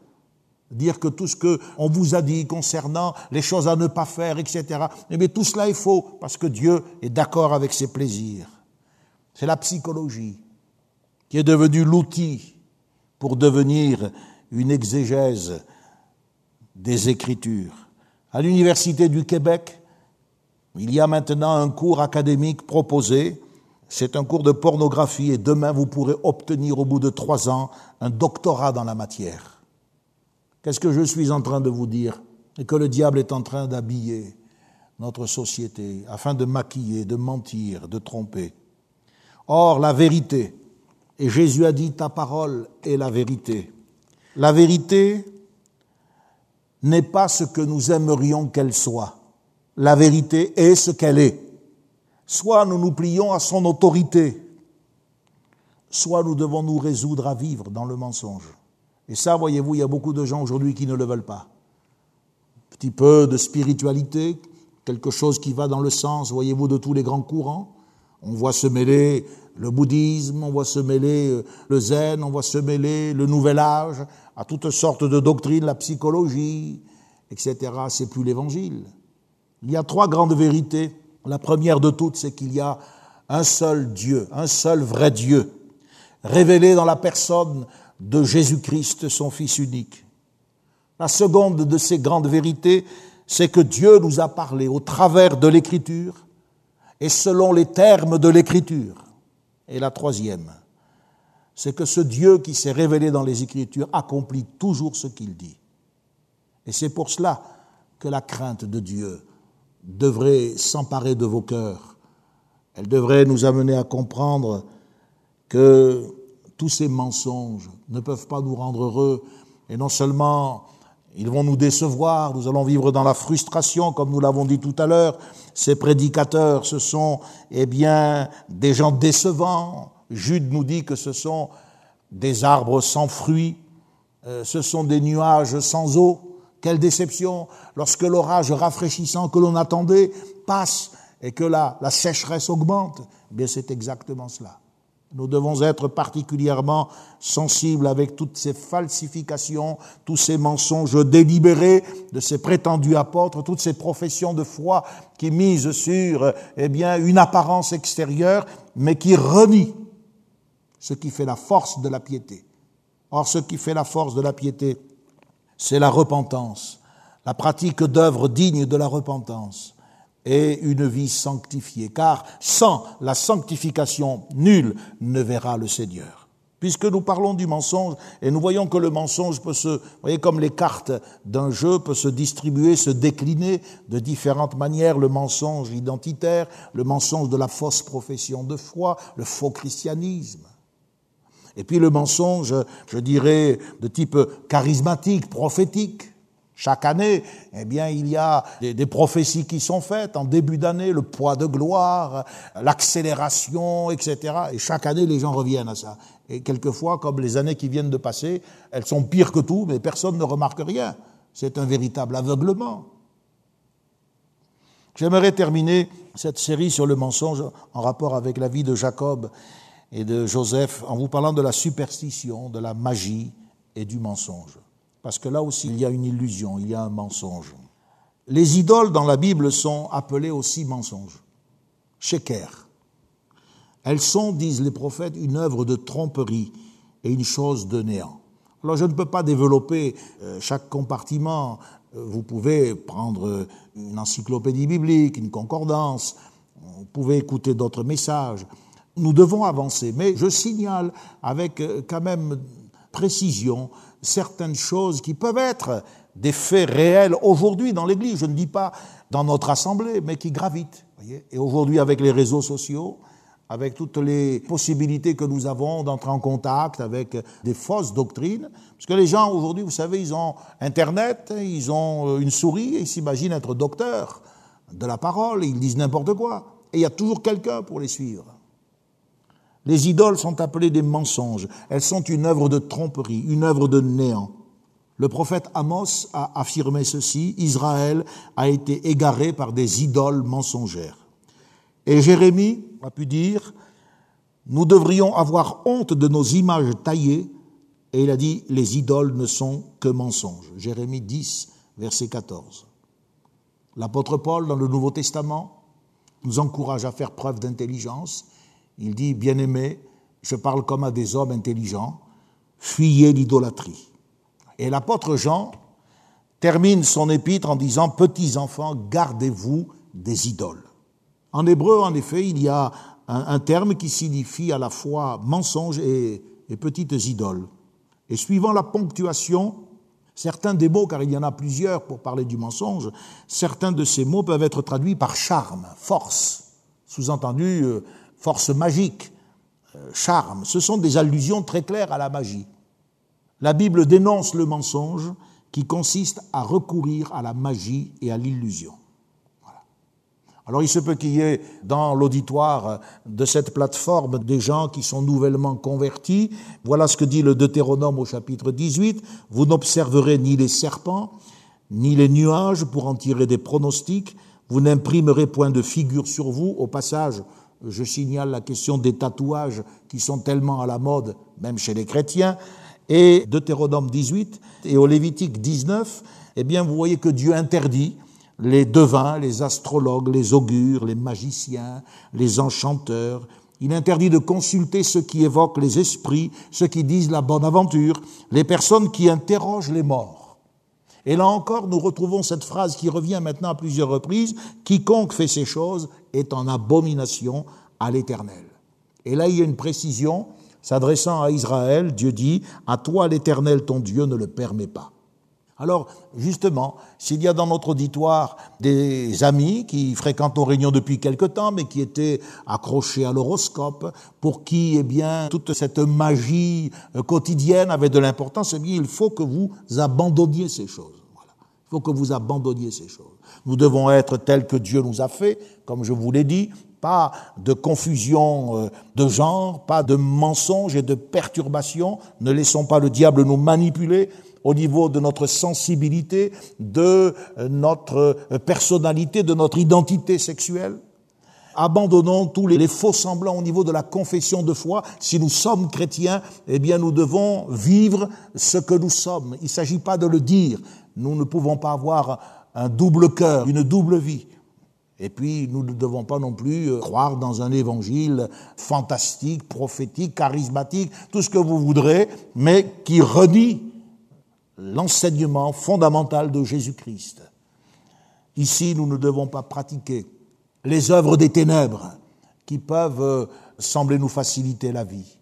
dire que tout ce qu'on vous a dit concernant les choses à ne pas faire, etc., eh bien tout cela est faux, parce que Dieu est d'accord avec ses plaisirs. C'est la psychologie qui est devenue l'outil pour devenir une exégèse des Écritures. À l'Université du Québec, il y a maintenant un cours académique proposé. C'est un cours de pornographie et demain vous pourrez obtenir au bout de trois ans un doctorat dans la matière. Qu'est-ce que je suis en train de vous dire Et que le diable est en train d'habiller notre société afin de maquiller, de mentir, de tromper? Or, la vérité, et Jésus a dit, ta parole est la vérité. La vérité n'est pas ce que nous aimerions qu'elle soit. La vérité est ce qu'elle est. Soit nous nous plions à son autorité, soit nous devons nous résoudre à vivre dans le mensonge. Et ça, voyez-vous, il y a beaucoup de gens aujourd'hui qui ne le veulent pas. Un petit peu de spiritualité, quelque chose qui va dans le sens, voyez-vous, de tous les grands courants. On voit se mêler le bouddhisme, on voit se mêler euh, le zen, on voit se mêler le nouvel âge, à toutes sortes de doctrines, la psychologie, etc. C'est plus l'évangile. Il y a trois grandes vérités. La première de toutes, c'est qu'il y a un seul Dieu, un seul vrai Dieu, révélé dans la personne de Jésus-Christ, son Fils unique. La seconde de ces grandes vérités, c'est que Dieu nous a parlé au travers de l'Écriture et selon les termes de l'Écriture. Et la troisième, c'est que ce Dieu qui s'est révélé dans les Écritures accomplit toujours ce qu'il dit. Et c'est pour cela que la crainte de Dieu devrait s'emparer de vos cœurs. Elle devrait nous amener à comprendre que tous ces mensonges ne peuvent pas nous rendre heureux. Et non seulement ils vont nous décevoir, nous allons vivre dans la frustration, comme nous l'avons dit tout à l'heure. Ces prédicateurs, ce sont, eh bien, des gens décevants. Jude nous dit que ce sont des arbres sans fruits, euh, ce sont des nuages sans eau. Quelle déception lorsque l'orage rafraîchissant que l'on attendait passe et que la, la sécheresse augmente. Eh bien, c'est exactement cela. Nous devons être particulièrement sensibles avec toutes ces falsifications, tous ces mensonges délibérés de ces prétendus apôtres, toutes ces professions de foi qui misent sur, eh bien, une apparence extérieure, mais qui renient ce qui fait la force de la piété. Or, ce qui fait la force de la piété, c'est la repentance, la pratique d'œuvres dignes de la repentance et une vie sanctifiée, car sans la sanctification, nul ne verra le Seigneur. Puisque nous parlons du mensonge, et nous voyons que le mensonge peut se, vous voyez, comme les cartes d'un jeu, peut se distribuer, se décliner de différentes manières, le mensonge identitaire, le mensonge de la fausse profession de foi, le faux christianisme. Et puis le mensonge, je dirais, de type charismatique, prophétique, chaque année, eh bien, il y a des, prophéties qui sont faites en début d'année, le poids de gloire, l'accélération, etc. Et chaque année, les gens reviennent à ça. Et quelquefois, comme les années qui viennent de passer, elles sont pires que tout, mais personne ne remarque rien. C'est un véritable aveuglement. J'aimerais terminer cette série sur le mensonge en rapport avec la vie de Jacob et de Joseph en vous parlant de la superstition, de la magie et du mensonge parce que là aussi il y a une illusion, il y a un mensonge. Les idoles dans la Bible sont appelées aussi mensonges. Sheker. Elles sont, disent les prophètes, une œuvre de tromperie et une chose de néant. Alors je ne peux pas développer euh, chaque compartiment. Euh, vous pouvez prendre une encyclopédie biblique, une concordance, vous pouvez écouter d'autres messages. Nous devons avancer, mais je signale avec euh, quand même précision certaines choses qui peuvent être des faits réels aujourd'hui dans l'Église, je ne dis pas dans notre assemblée, mais qui gravitent. Et aujourd'hui, avec les réseaux sociaux, avec toutes les possibilités que nous avons d'entrer en contact avec des fausses doctrines, parce que les gens aujourd'hui, vous savez, ils ont Internet, ils ont euh, une souris, ils s'imaginent être docteurs de la parole, ils disent n'importe quoi. Et il y a toujours quelqu'un pour les suivre. Les idoles sont appelées des mensonges. Elles sont une œuvre de tromperie, une œuvre de néant. Le prophète Amos a affirmé ceci, Israël a été égaré par des idoles mensongères. Et Jérémie a pu dire, nous devrions avoir honte de nos images taillées, et il a dit, les idoles ne sont que mensonges. Jérémie 10, verset 14. L'apôtre Paul, dans le Nouveau Testament, nous encourage à faire preuve d'intelligence il dit, bien-aimé, je parle comme à des hommes intelligents, fuyez l'idolâtrie. Et l'apôtre Jean termine son épître en disant, petits enfants, gardez-vous des idoles. En hébreu, en effet, il y a un, terme qui signifie à la fois mensonge et, et petites idoles. Et suivant la ponctuation, certains des mots, car il y en a plusieurs pour parler du mensonge, certains de ces mots peuvent être traduits par charme, force, sous-entendu euh, force magique, euh, charme, ce sont des allusions très claires à la magie. La Bible dénonce le mensonge qui consiste à recourir à la magie et à l'illusion. Alors il se peut qu'il y ait dans l'auditoire de cette plateforme des gens qui sont nouvellement convertis. Voilà ce que dit le Deutéronome au chapitre 18. Vous n'observerez ni les serpents, ni les nuages pour en tirer des pronostics. Vous n'imprimerez point de figure sur vous. Au passage, je signale la question des tatouages qui sont tellement à la mode, même chez les chrétiens, et Deutéronome 18 et au Lévitique 19, eh bien, vous voyez que Dieu interdit les devins, les astrologues, les augures, les magiciens, les enchanteurs. Il interdit de consulter ceux qui évoquent les esprits, ceux qui disent la bonne aventure, les personnes qui interrogent les morts. Et là encore, nous retrouvons cette phrase qui revient maintenant à plusieurs reprises, quiconque fait ces choses est en abomination à l'Éternel. Et là, il y a une précision, s'adressant à Israël, Dieu dit, à toi l'Éternel ton Dieu ne le permet pas. Alors, justement, s'il y a dans notre auditoire des amis qui fréquentent nos réunions depuis quelque temps, mais qui étaient accrochés à l'horoscope, pour qui, eh bien, toute cette magie euh, quotidienne avait de l'importance, eh il faut que vous abandonniez ces choses. Voilà. Il faut que vous abandonniez ces choses. Nous devons être tels que Dieu nous a fait, comme je vous l'ai dit, pas de confusion euh, de genre, pas de mensonges et de perturbations. Ne laissons pas le diable nous manipuler au niveau de notre sensibilité, de notre personnalité, de notre identité sexuelle. Abandonnons tous les, faux semblants au niveau de la confession de foi. Si nous sommes chrétiens, eh bien, nous devons vivre ce que nous sommes. Il ne s'agit pas de le dire. Nous ne pouvons pas avoir un double cœur, une double vie. Et puis, nous ne devons pas non plus euh, croire dans un évangile fantastique, prophétique, charismatique, tout ce que vous voudrez, mais qui renie l'enseignement fondamental de Jésus-Christ. Ici, nous ne devons pas pratiquer les œuvres des ténèbres qui peuvent euh, sembler nous faciliter la vie.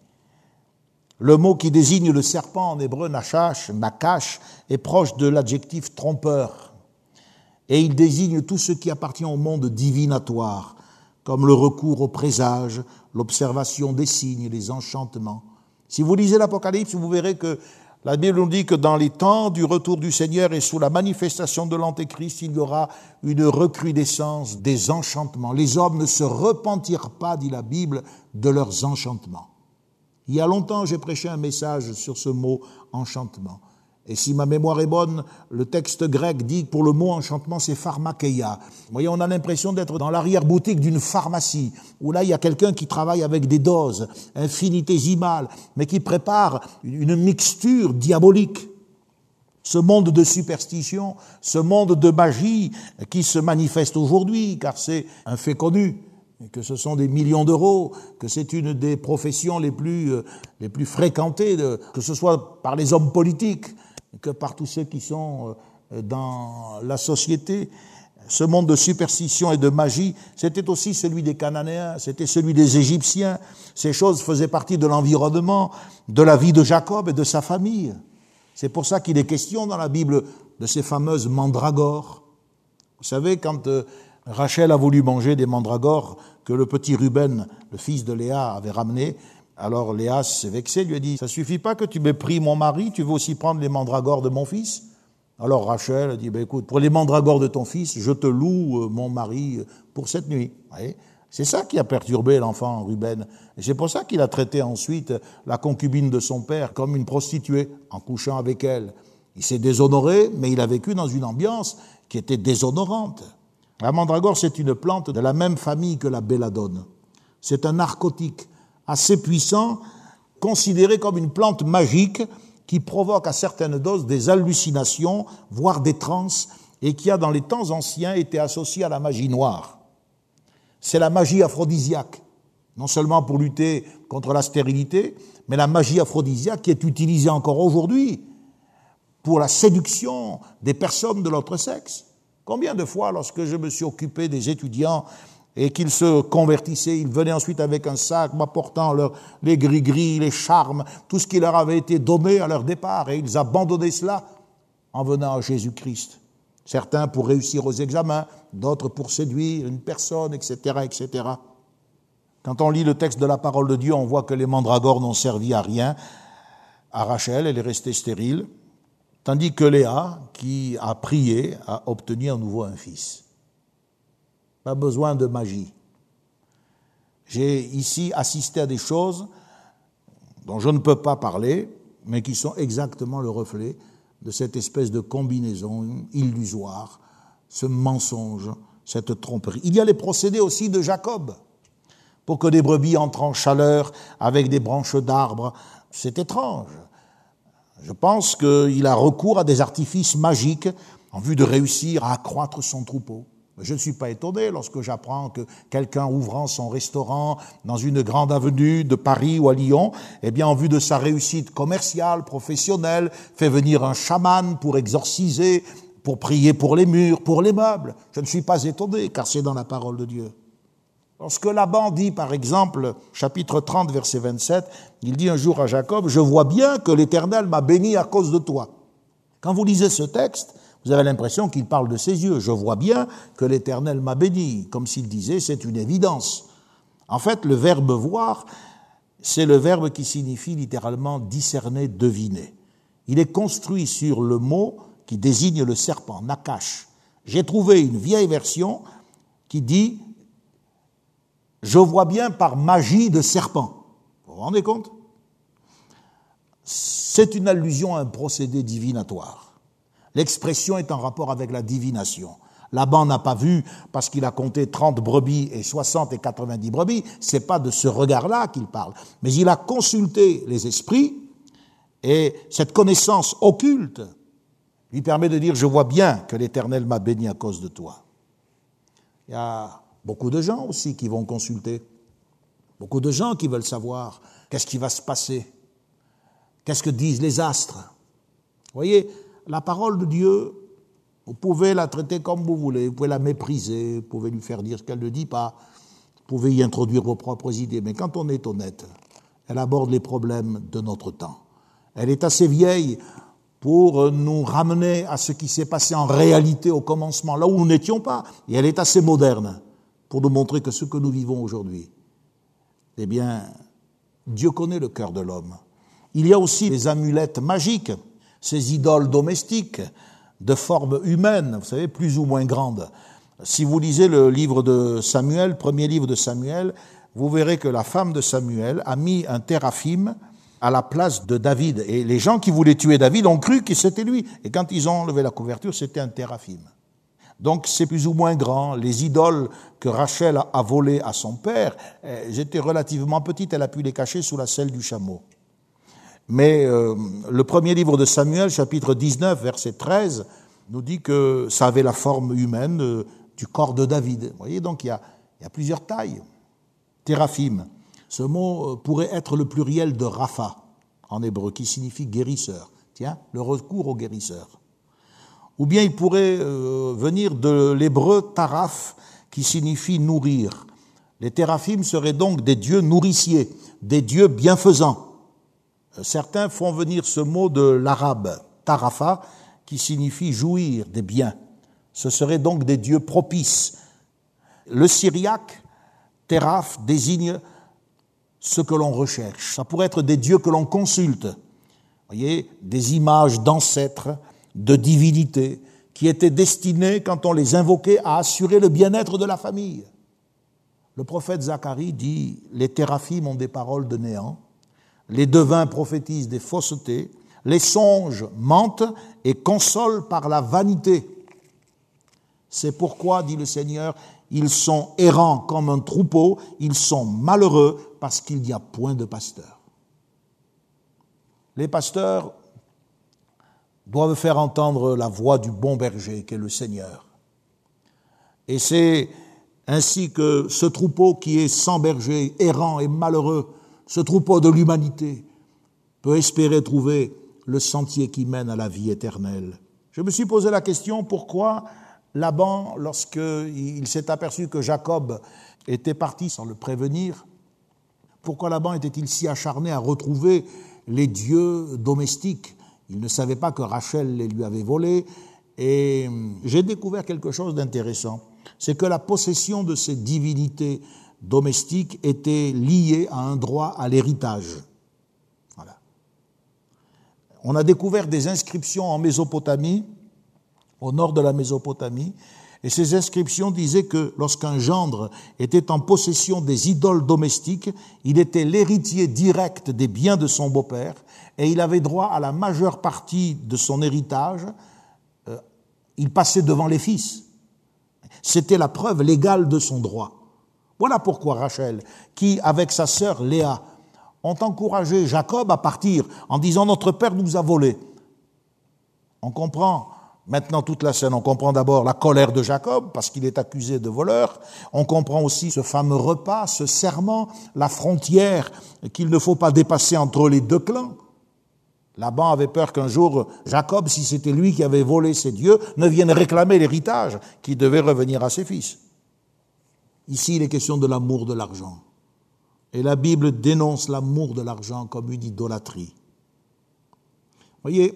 Le mot qui désigne le serpent en hébreu, nachash, nakash, est proche de l'adjectif trompeur et il désigne tout ce qui appartient au monde divinatoire, comme le recours au présage, l'observation des signes, les enchantements. Si vous lisez l'Apocalypse, vous verrez que la Bible nous dit que dans les temps du retour du Seigneur et sous la manifestation de l'Antéchrist, il y aura une recrudescence des enchantements. Les hommes ne se repentirent pas, dit la Bible, de leurs enchantements. Il y a longtemps, j'ai prêché un message sur ce mot enchantement. Et si ma mémoire est bonne, le texte grec dit pour le mot enchantement, c'est pharmakeia. Vous voyez, on a l'impression d'être dans l'arrière-boutique d'une pharmacie, où là, il y a quelqu'un qui travaille avec des doses infinitésimales, mais qui prépare une mixture diabolique. Ce monde de superstition, ce monde de magie qui se manifeste aujourd'hui, car c'est un fait connu, que ce sont des millions d'euros, que c'est une des professions les plus, euh, les plus fréquentées, que ce soit par les hommes politiques, que par tous ceux qui sont euh, dans la société. Ce monde de superstition et de magie, c'était aussi celui des Cananéens, c'était celui des Égyptiens. Ces choses faisaient partie de l'environnement, de la vie de Jacob et de sa famille. C'est pour ça qu'il est question dans la Bible de ces fameuses mandragores. Vous savez, quand euh, Rachel a voulu manger des mandragores que le petit Ruben, le fils de Léa, avait ramené, alors Léa s'est vexée, lui a dit, ça suffit pas que tu m'aies pris mon mari, tu veux aussi prendre les mandragores de mon fils? Alors Rachel a dit, ben écoute, pour les mandragores de ton fils, je te loue euh, mon mari pour cette nuit. C'est ça qui a perturbé l'enfant Ruben. Et c'est pour ça qu'il a traité ensuite la concubine de son père comme une prostituée en couchant avec elle. Il s'est déshonoré, mais il a vécu dans une ambiance qui était déshonorante. La mandragore, c'est une plante de la même famille que la belladone. C'est un narcotique assez puissant, considéré comme une plante magique qui provoque à certaines doses des hallucinations, voire des transes, et qui a dans les temps anciens été associée à la magie noire c'est la magie aphrodisiaque, non seulement pour lutter contre la stérilité, mais la magie aphrodisiaque qui est utilisée encore aujourd'hui pour la séduction des personnes de l'autre sexe. Combien de fois, lorsque je me suis occupé des étudiants et qu'ils se convertissaient, ils venaient ensuite avec un sac m'apportant les gris-gris, les charmes, tout ce qui leur avait été donné à leur départ, et ils abandonnaient cela en venant à Jésus-Christ. Certains pour réussir aux examens, d'autres pour séduire une personne, etc., etc. Quand on lit le texte de la parole de Dieu, on voit que les mandragores n'ont servi à rien. À Rachel, elle est restée stérile, tandis que Léa, qui a prié, a obtenu à nouveau un fils. Pas besoin de magie. J'ai ici assisté à des choses dont je ne peux pas parler, mais qui sont exactement le reflet de cette espèce de combinaison illusoire, ce mensonge, cette tromperie. Il y a les procédés aussi de Jacob, pour que des brebis entrent en chaleur avec des branches d'arbres. C'est étrange. Je pense qu'il a recours à des artifices magiques en vue de réussir à accroître son troupeau. Je ne suis pas étonné lorsque j'apprends que quelqu'un ouvrant son restaurant dans une grande avenue de Paris ou à Lyon, eh bien, en vue de sa réussite commerciale, professionnelle, fait venir un chaman pour exorciser, pour prier pour les murs, pour les meubles. Je ne suis pas étonné, car c'est dans la parole de Dieu. Lorsque Laban dit, par exemple, chapitre 30, verset 27, il dit un jour à Jacob, je vois bien que l'Éternel m'a béni à cause de toi. Quand vous lisez ce texte, vous avez l'impression qu'il parle de ses yeux. Je vois bien que l'Éternel m'a béni, comme s'il disait c'est une évidence. En fait, le verbe voir, c'est le verbe qui signifie littéralement discerner, deviner. Il est construit sur le mot qui désigne le serpent, nakash. J'ai trouvé une vieille version qui dit Je vois bien par magie de serpent. Vous vous rendez compte? C'est une allusion à un procédé divinatoire. L'expression est en rapport avec la divination. Laban n'a pas vu parce qu'il a compté 30 brebis et 60 et 90 brebis, c'est pas de ce regard-là qu'il parle, mais il a consulté les esprits et cette connaissance occulte lui permet de dire je vois bien que l'Éternel m'a béni à cause de toi. Il y a beaucoup de gens aussi qui vont consulter, beaucoup de gens qui veulent savoir qu'est-ce qui va se passer, qu'est-ce que disent les astres? Voyez, la parole de Dieu, vous pouvez la traiter comme vous voulez, vous pouvez la mépriser, vous pouvez lui faire dire ce qu'elle ne dit pas, vous pouvez y introduire vos propres idées, mais quand on est honnête, elle aborde les problèmes de notre temps. Elle est assez vieille pour nous ramener à ce qui s'est passé en réalité au commencement, là où nous n'étions pas, et elle est assez moderne pour nous montrer que ce que nous vivons aujourd'hui, eh bien, Dieu connaît le cœur de l'homme. Il y a aussi les amulettes magiques ces idoles domestiques de forme humaine, vous savez, plus ou moins grandes. Si vous lisez le livre de Samuel, premier livre de Samuel, vous verrez que la femme de Samuel a mis un téraphim à la place de David. Et les gens qui voulaient tuer David ont cru que c'était lui. Et quand ils ont enlevé la couverture, c'était un téraphim. Donc c'est plus ou moins grand. Les idoles que Rachel a volées à son père, elles étaient relativement petites, elle a pu les cacher sous la selle du chameau. Mais euh, le premier livre de Samuel, chapitre 19, verset 13, nous dit que ça avait la forme humaine euh, du corps de David. Vous voyez, donc il y a, plusieurs tailles. Téraphim, ce mot euh, pourrait être le pluriel de Rapha en hébreu, qui signifie guérisseur. Tiens, le recours au guérisseur. Ou bien il pourrait venir de l'hébreu taraf, qui signifie nourrir. Les téraphim seraient donc des dieux nourriciers, des dieux bienfaisants. Certains font venir ce mot de l'arabe, tarafa, qui signifie jouir des biens. Ce seraient donc des dieux propices. Le syriaque, teraf, désigne ce que l'on recherche. Ça pourrait être des dieux que l'on consulte. Voyez, des images d'ancêtres, de divinités, qui étaient destinées, quand on les invoquait, à assurer le bien-être de la famille. Le prophète Zacharie dit Les théraphim ont des paroles de néant, les devins prophétisent des faussetés, les songes mentent et consolent par la vanité. C'est pourquoi, dit le Seigneur, ils sont errants comme un troupeau, ils sont malheureux parce qu'il n'y a point de pasteur. Les pasteurs doivent faire entendre la voix du bon berger qu'est le Seigneur. Et c'est ainsi que ce troupeau qui est sans berger, errant et malheureux, ce troupeau de l'humanité, peut espérer trouver le sentier qui mène à la vie éternelle. Je me suis posé la question pourquoi Laban, lorsqu'il s'est aperçu que Jacob était parti sans le prévenir, pourquoi Laban était-il si acharné à retrouver les dieux domestiques? Il ne savait pas que Rachel les lui avait volés. Et j'ai découvert quelque chose d'intéressant. C'est que la possession de ces divinités domestiques était liée à un droit à l'héritage. Voilà. On a découvert des inscriptions en Mésopotamie, au nord de la Mésopotamie, et ces inscriptions disaient que lorsqu'un gendre était en possession des idoles domestiques, il était l'héritier direct des biens de son beau-père et il avait droit à la majeure partie de son héritage. Euh, il passait devant les fils. C'était la preuve légale de son droit. Voilà pourquoi Rachel, qui avec sa sœur Léa ont encouragé Jacob à partir en disant Notre père nous a volés. On comprend Maintenant, toute la scène, on comprend d'abord la colère de Jacob parce qu'il est accusé de voleur. On comprend aussi ce fameux repas, ce serment, la frontière qu'il ne faut pas dépasser entre les deux clans. Laban avait peur qu'un jour, Jacob, si c'était lui qui avait volé ses dieux, ne vienne réclamer l'héritage qui devait revenir à ses fils. Ici, il est question de l'amour de l'argent. Et la Bible dénonce l'amour de l'argent comme une idolâtrie. Voyez,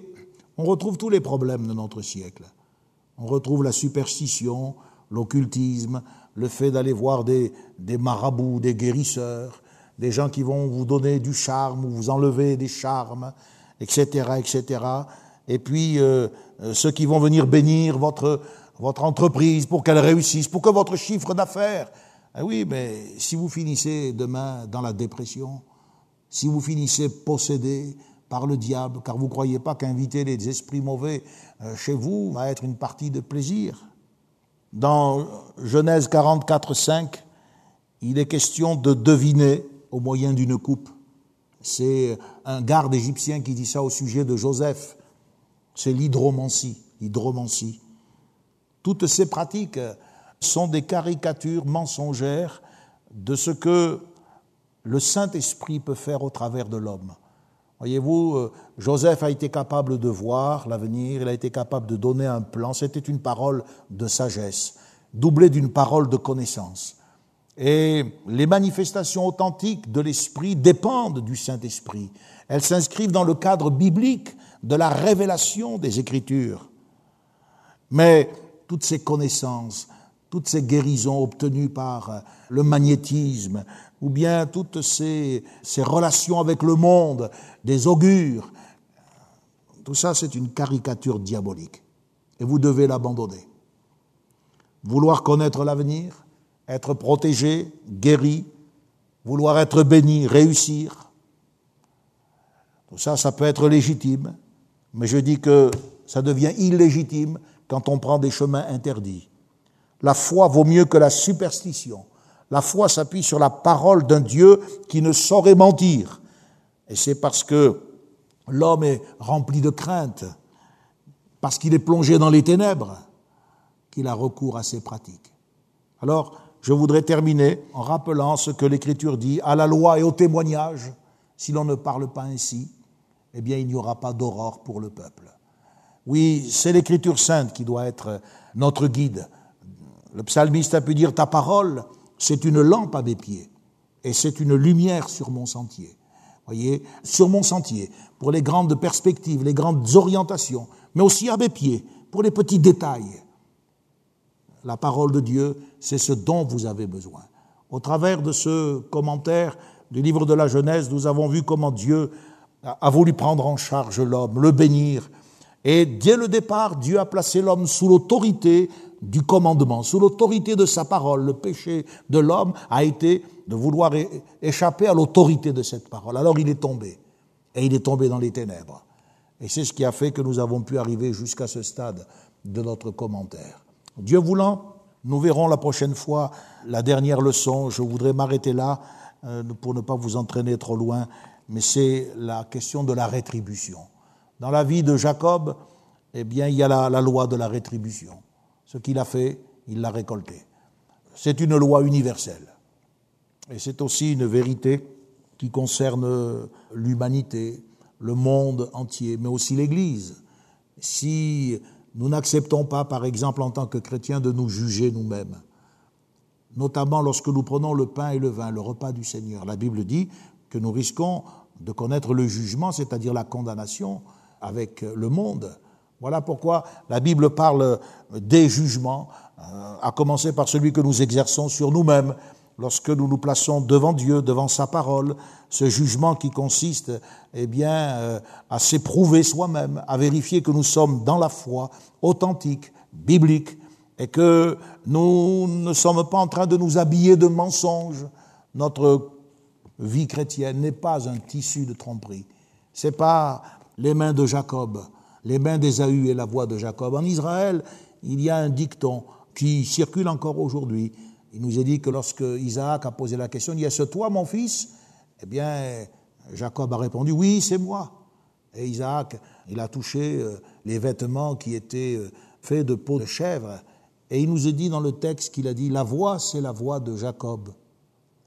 on retrouve tous les problèmes de notre siècle. On retrouve la superstition, l'occultisme, le fait d'aller voir des, marabouts, des guérisseurs, des gens qui vont vous donner du charme ou vous enlever des charmes, etc., etc. Et puis euh, euh, ceux qui vont venir bénir votre, votre entreprise pour qu'elle réussisse, pour que votre chiffre d'affaires. Ah oui, mais si vous finissez demain dans la dépression, si vous finissez possédé, par le diable, car vous ne croyez pas qu'inviter les esprits mauvais euh, chez vous va être une partie de plaisir. Dans Genèse 44, 5, il est question de deviner au moyen d'une coupe. C'est un garde égyptien qui dit ça au sujet de Joseph. C'est l'hydromancie, l'hydromancie. Toutes ces pratiques sont des caricatures mensongères de ce que le Saint-Esprit peut faire au travers de l'homme. Voyez-vous, euh, Joseph a été capable de voir l'avenir, il a été capable de donner un plan. C'était une parole de sagesse, doublée d'une parole de connaissance. Et les manifestations authentiques de l'Esprit dépendent du Saint-Esprit. Elles s'inscrivent dans le cadre biblique de la révélation des Écritures. Mais toutes ces connaissances, toutes ces guérisons obtenues par euh, le magnétisme, ou bien toutes ces, ces relations avec le monde, des augures, tout ça c'est une caricature diabolique. Et vous devez l'abandonner. Vouloir connaître l'avenir, être protégé, guéri, vouloir être béni, réussir, tout ça, ça peut être légitime, mais je dis que ça devient illégitime quand on prend des chemins interdits. La foi vaut mieux que la superstition. La foi s'appuie sur la parole d'un Dieu qui ne saurait mentir. Et c'est parce que l'homme est rempli de crainte, parce qu'il est plongé dans les ténèbres, qu'il a recours à ces pratiques. Alors, je voudrais terminer en rappelant ce que l'Écriture dit, à la loi et au témoignage, si l'on ne parle pas ainsi, eh bien il n'y aura pas d'aurore pour le peuple. Oui, c'est l'Écriture sainte qui doit être notre guide. Le psalmiste a pu dire, ta parole, c'est une lampe à mes pieds et c'est une lumière sur mon sentier voyez, sur mon sentier, pour les grandes perspectives, les grandes orientations, mais aussi à mes pieds, pour les petits détails. La parole de Dieu, c'est ce dont vous avez besoin. Au travers de ce commentaire du livre de la Genèse, nous avons vu comment Dieu a voulu prendre en charge l'homme, le bénir. Et dès le départ, Dieu a placé l'homme sous l'autorité du commandement, sous l'autorité de sa parole. Le péché de l'homme a été de vouloir échapper à l'autorité de cette parole. Alors il est tombé, et il est tombé dans les ténèbres. Et c'est ce qui a fait que nous avons pu arriver jusqu'à ce stade de notre commentaire. Dieu voulant, nous verrons la prochaine fois la dernière leçon. Je voudrais m'arrêter là euh, pour ne pas vous entraîner trop loin, mais c'est la question de la rétribution. Dans la vie de Jacob, eh bien, il y a la, la loi de la rétribution. Ce qu'il a fait, il l'a récolté. C'est une loi universelle. Et c'est aussi une vérité qui concerne l'humanité, le monde entier, mais aussi l'Église. Si nous n'acceptons pas, par exemple, en tant que chrétiens, de nous juger nous-mêmes, notamment lorsque nous prenons le pain et le vin, le repas du Seigneur, la Bible dit que nous risquons de connaître le jugement, c'est-à-dire la condamnation avec le monde. Voilà pourquoi la Bible parle des jugements, euh, à commencer par celui que nous exerçons sur nous-mêmes, lorsque nous nous plaçons devant Dieu, devant sa parole, ce jugement qui consiste eh bien, euh, à s'éprouver soi-même, à vérifier que nous sommes dans la foi authentique, biblique, et que nous ne sommes pas en train de nous habiller de mensonges. Notre vie chrétienne n'est pas un tissu de tromperie. C'est pas les mains de Jacob, les mains d'Ésaü et la voix de Jacob. En Israël, il y a un dicton qui circule encore aujourd'hui. Il nous est dit que lorsque Isaac a posé la question, il y a ce toi, mon fils? Eh bien, Jacob a répondu, oui, c'est moi. Et Isaac, il a touché euh, les vêtements qui étaient euh, faits de peau de chèvre. Et il nous est dit dans le texte qu'il a dit, la voix, c'est la voix de Jacob,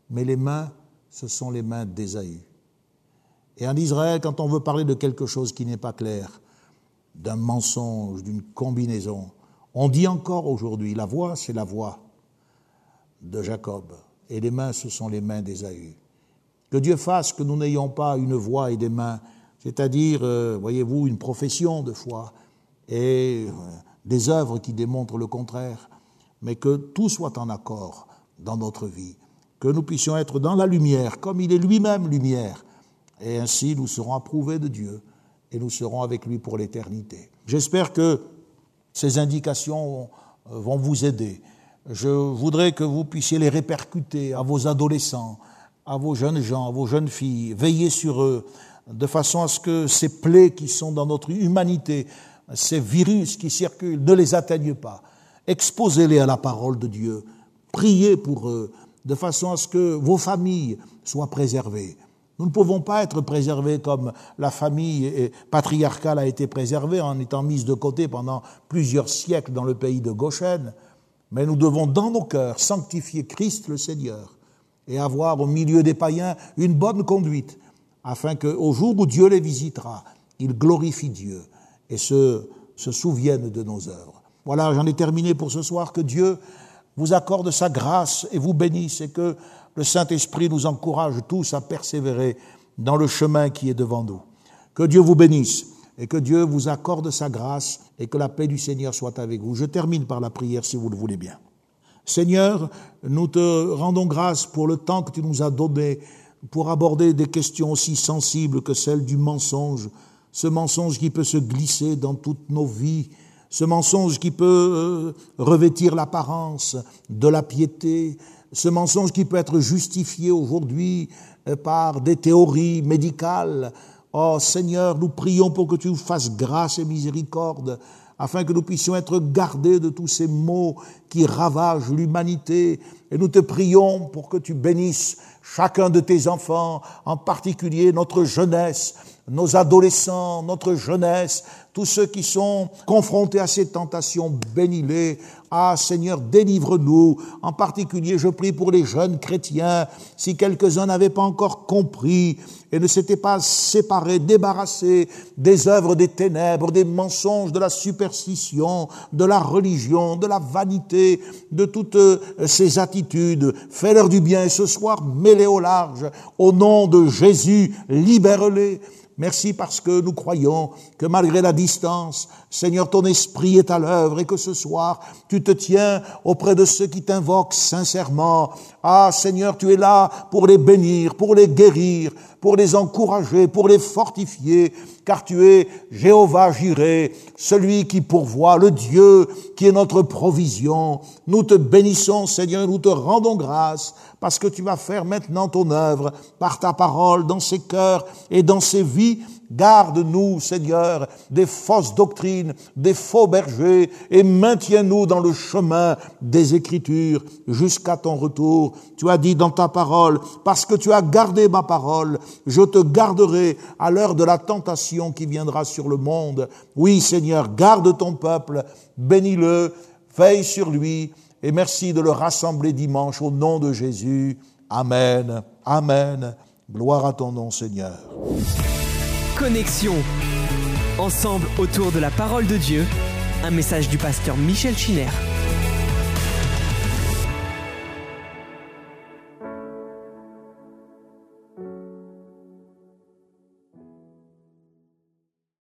mais les mains, ce sont les mains d'Ésaü. Et en Israël, quand on veut parler de quelque chose qui n'est pas clair, d'un mensonge, d'une combinaison, on dit encore aujourd'hui, la voix, c'est la voix de Jacob, et les mains, ce sont les mains d'Ésaü. Que Dieu fasse que nous n'ayons pas une voix et des mains, c'est-à-dire, euh, voyez-vous, une profession de foi et euh, des œuvres qui démontrent le contraire, mais que tout soit en accord dans notre vie, que nous puissions être dans la lumière, comme il est lui-même lumière, et ainsi nous serons approuvés de Dieu et nous serons avec lui pour l'éternité. J'espère que ces indications vont vous aider je voudrais que vous puissiez les répercuter à vos adolescents, à vos jeunes gens, à vos jeunes filles. Veillez sur eux de façon à ce que ces plaies qui sont dans notre humanité, ces virus qui circulent, ne les atteignent pas. Exposez-les à la parole de Dieu. Priez pour eux de façon à ce que vos familles soient préservées. Nous ne pouvons pas être préservés comme la famille patriarcale a été préservée en étant mise de côté pendant plusieurs siècles dans le pays de Goshen mais nous devons dans nos cœurs sanctifier Christ le Seigneur et avoir au milieu des païens une bonne conduite, afin qu'au jour où Dieu les visitera, ils glorifient Dieu et se, se souviennent de nos œuvres. Voilà, j'en ai terminé pour ce soir. Que Dieu vous accorde sa grâce et vous bénisse et que le Saint-Esprit nous encourage tous à persévérer dans le chemin qui est devant nous. Que Dieu vous bénisse et que Dieu vous accorde sa grâce et que la paix du Seigneur soit avec vous. Je termine par la prière si vous le voulez bien. Seigneur, nous te rendons grâce pour le temps que tu nous as donné pour aborder des questions aussi sensibles que celles du mensonge, ce mensonge qui peut se glisser dans toutes nos vies, ce mensonge qui peut euh, revêtir l'apparence de la piété, ce mensonge qui peut être justifié aujourd'hui euh, par des théories médicales, Oh Seigneur, nous prions pour que tu fasses grâce et miséricorde, afin que nous puissions être gardés de tous ces maux qui ravagent l'humanité. Et nous te prions pour que tu bénisses chacun de tes enfants, en particulier notre jeunesse, nos adolescents, notre jeunesse, tous ceux qui sont confrontés à ces tentations, bénis-les Ah Seigneur, délivre-nous. En particulier, je prie pour les jeunes chrétiens, si quelques-uns n'avaient pas encore compris et ne s'étaient pas séparés, débarrassés des œuvres des ténèbres, des mensonges, de la superstition, de la religion, de la vanité, de toutes euh, ces attitudes. Fais-leur du bien et ce soir, mets-les au large. Au nom de Jésus, libère-les. Merci parce que nous croyons que malgré la distance, Seigneur, ton esprit est à l'œuvre et que ce soir, tu te tiens auprès de ceux qui t'invoquent sincèrement. Ah, Seigneur, tu es là pour les bénir, pour les guérir, pour les encourager, pour les fortifier, car tu es Jéhovah Jiré, celui qui pourvoit, le Dieu qui est notre provision. Nous te bénissons, Seigneur, nous te rendons grâce parce que tu vas faire maintenant ton œuvre par ta parole dans ces cœurs et dans ces vies. Garde-nous, Seigneur, des fausses doctrines, des faux bergers, et maintiens-nous dans le chemin des Écritures jusqu'à ton retour. Tu as dit dans ta parole, parce que tu as gardé ma parole, je te garderai à l'heure de la tentation qui viendra sur le monde. Oui, Seigneur, garde ton peuple, bénis-le, veille sur lui, et merci de le rassembler dimanche au nom de Jésus. Amen. Amen. Gloire à ton nom, Seigneur. Connexion. Ensemble autour de la parole de Dieu. Un message du pasteur Michel Chiner.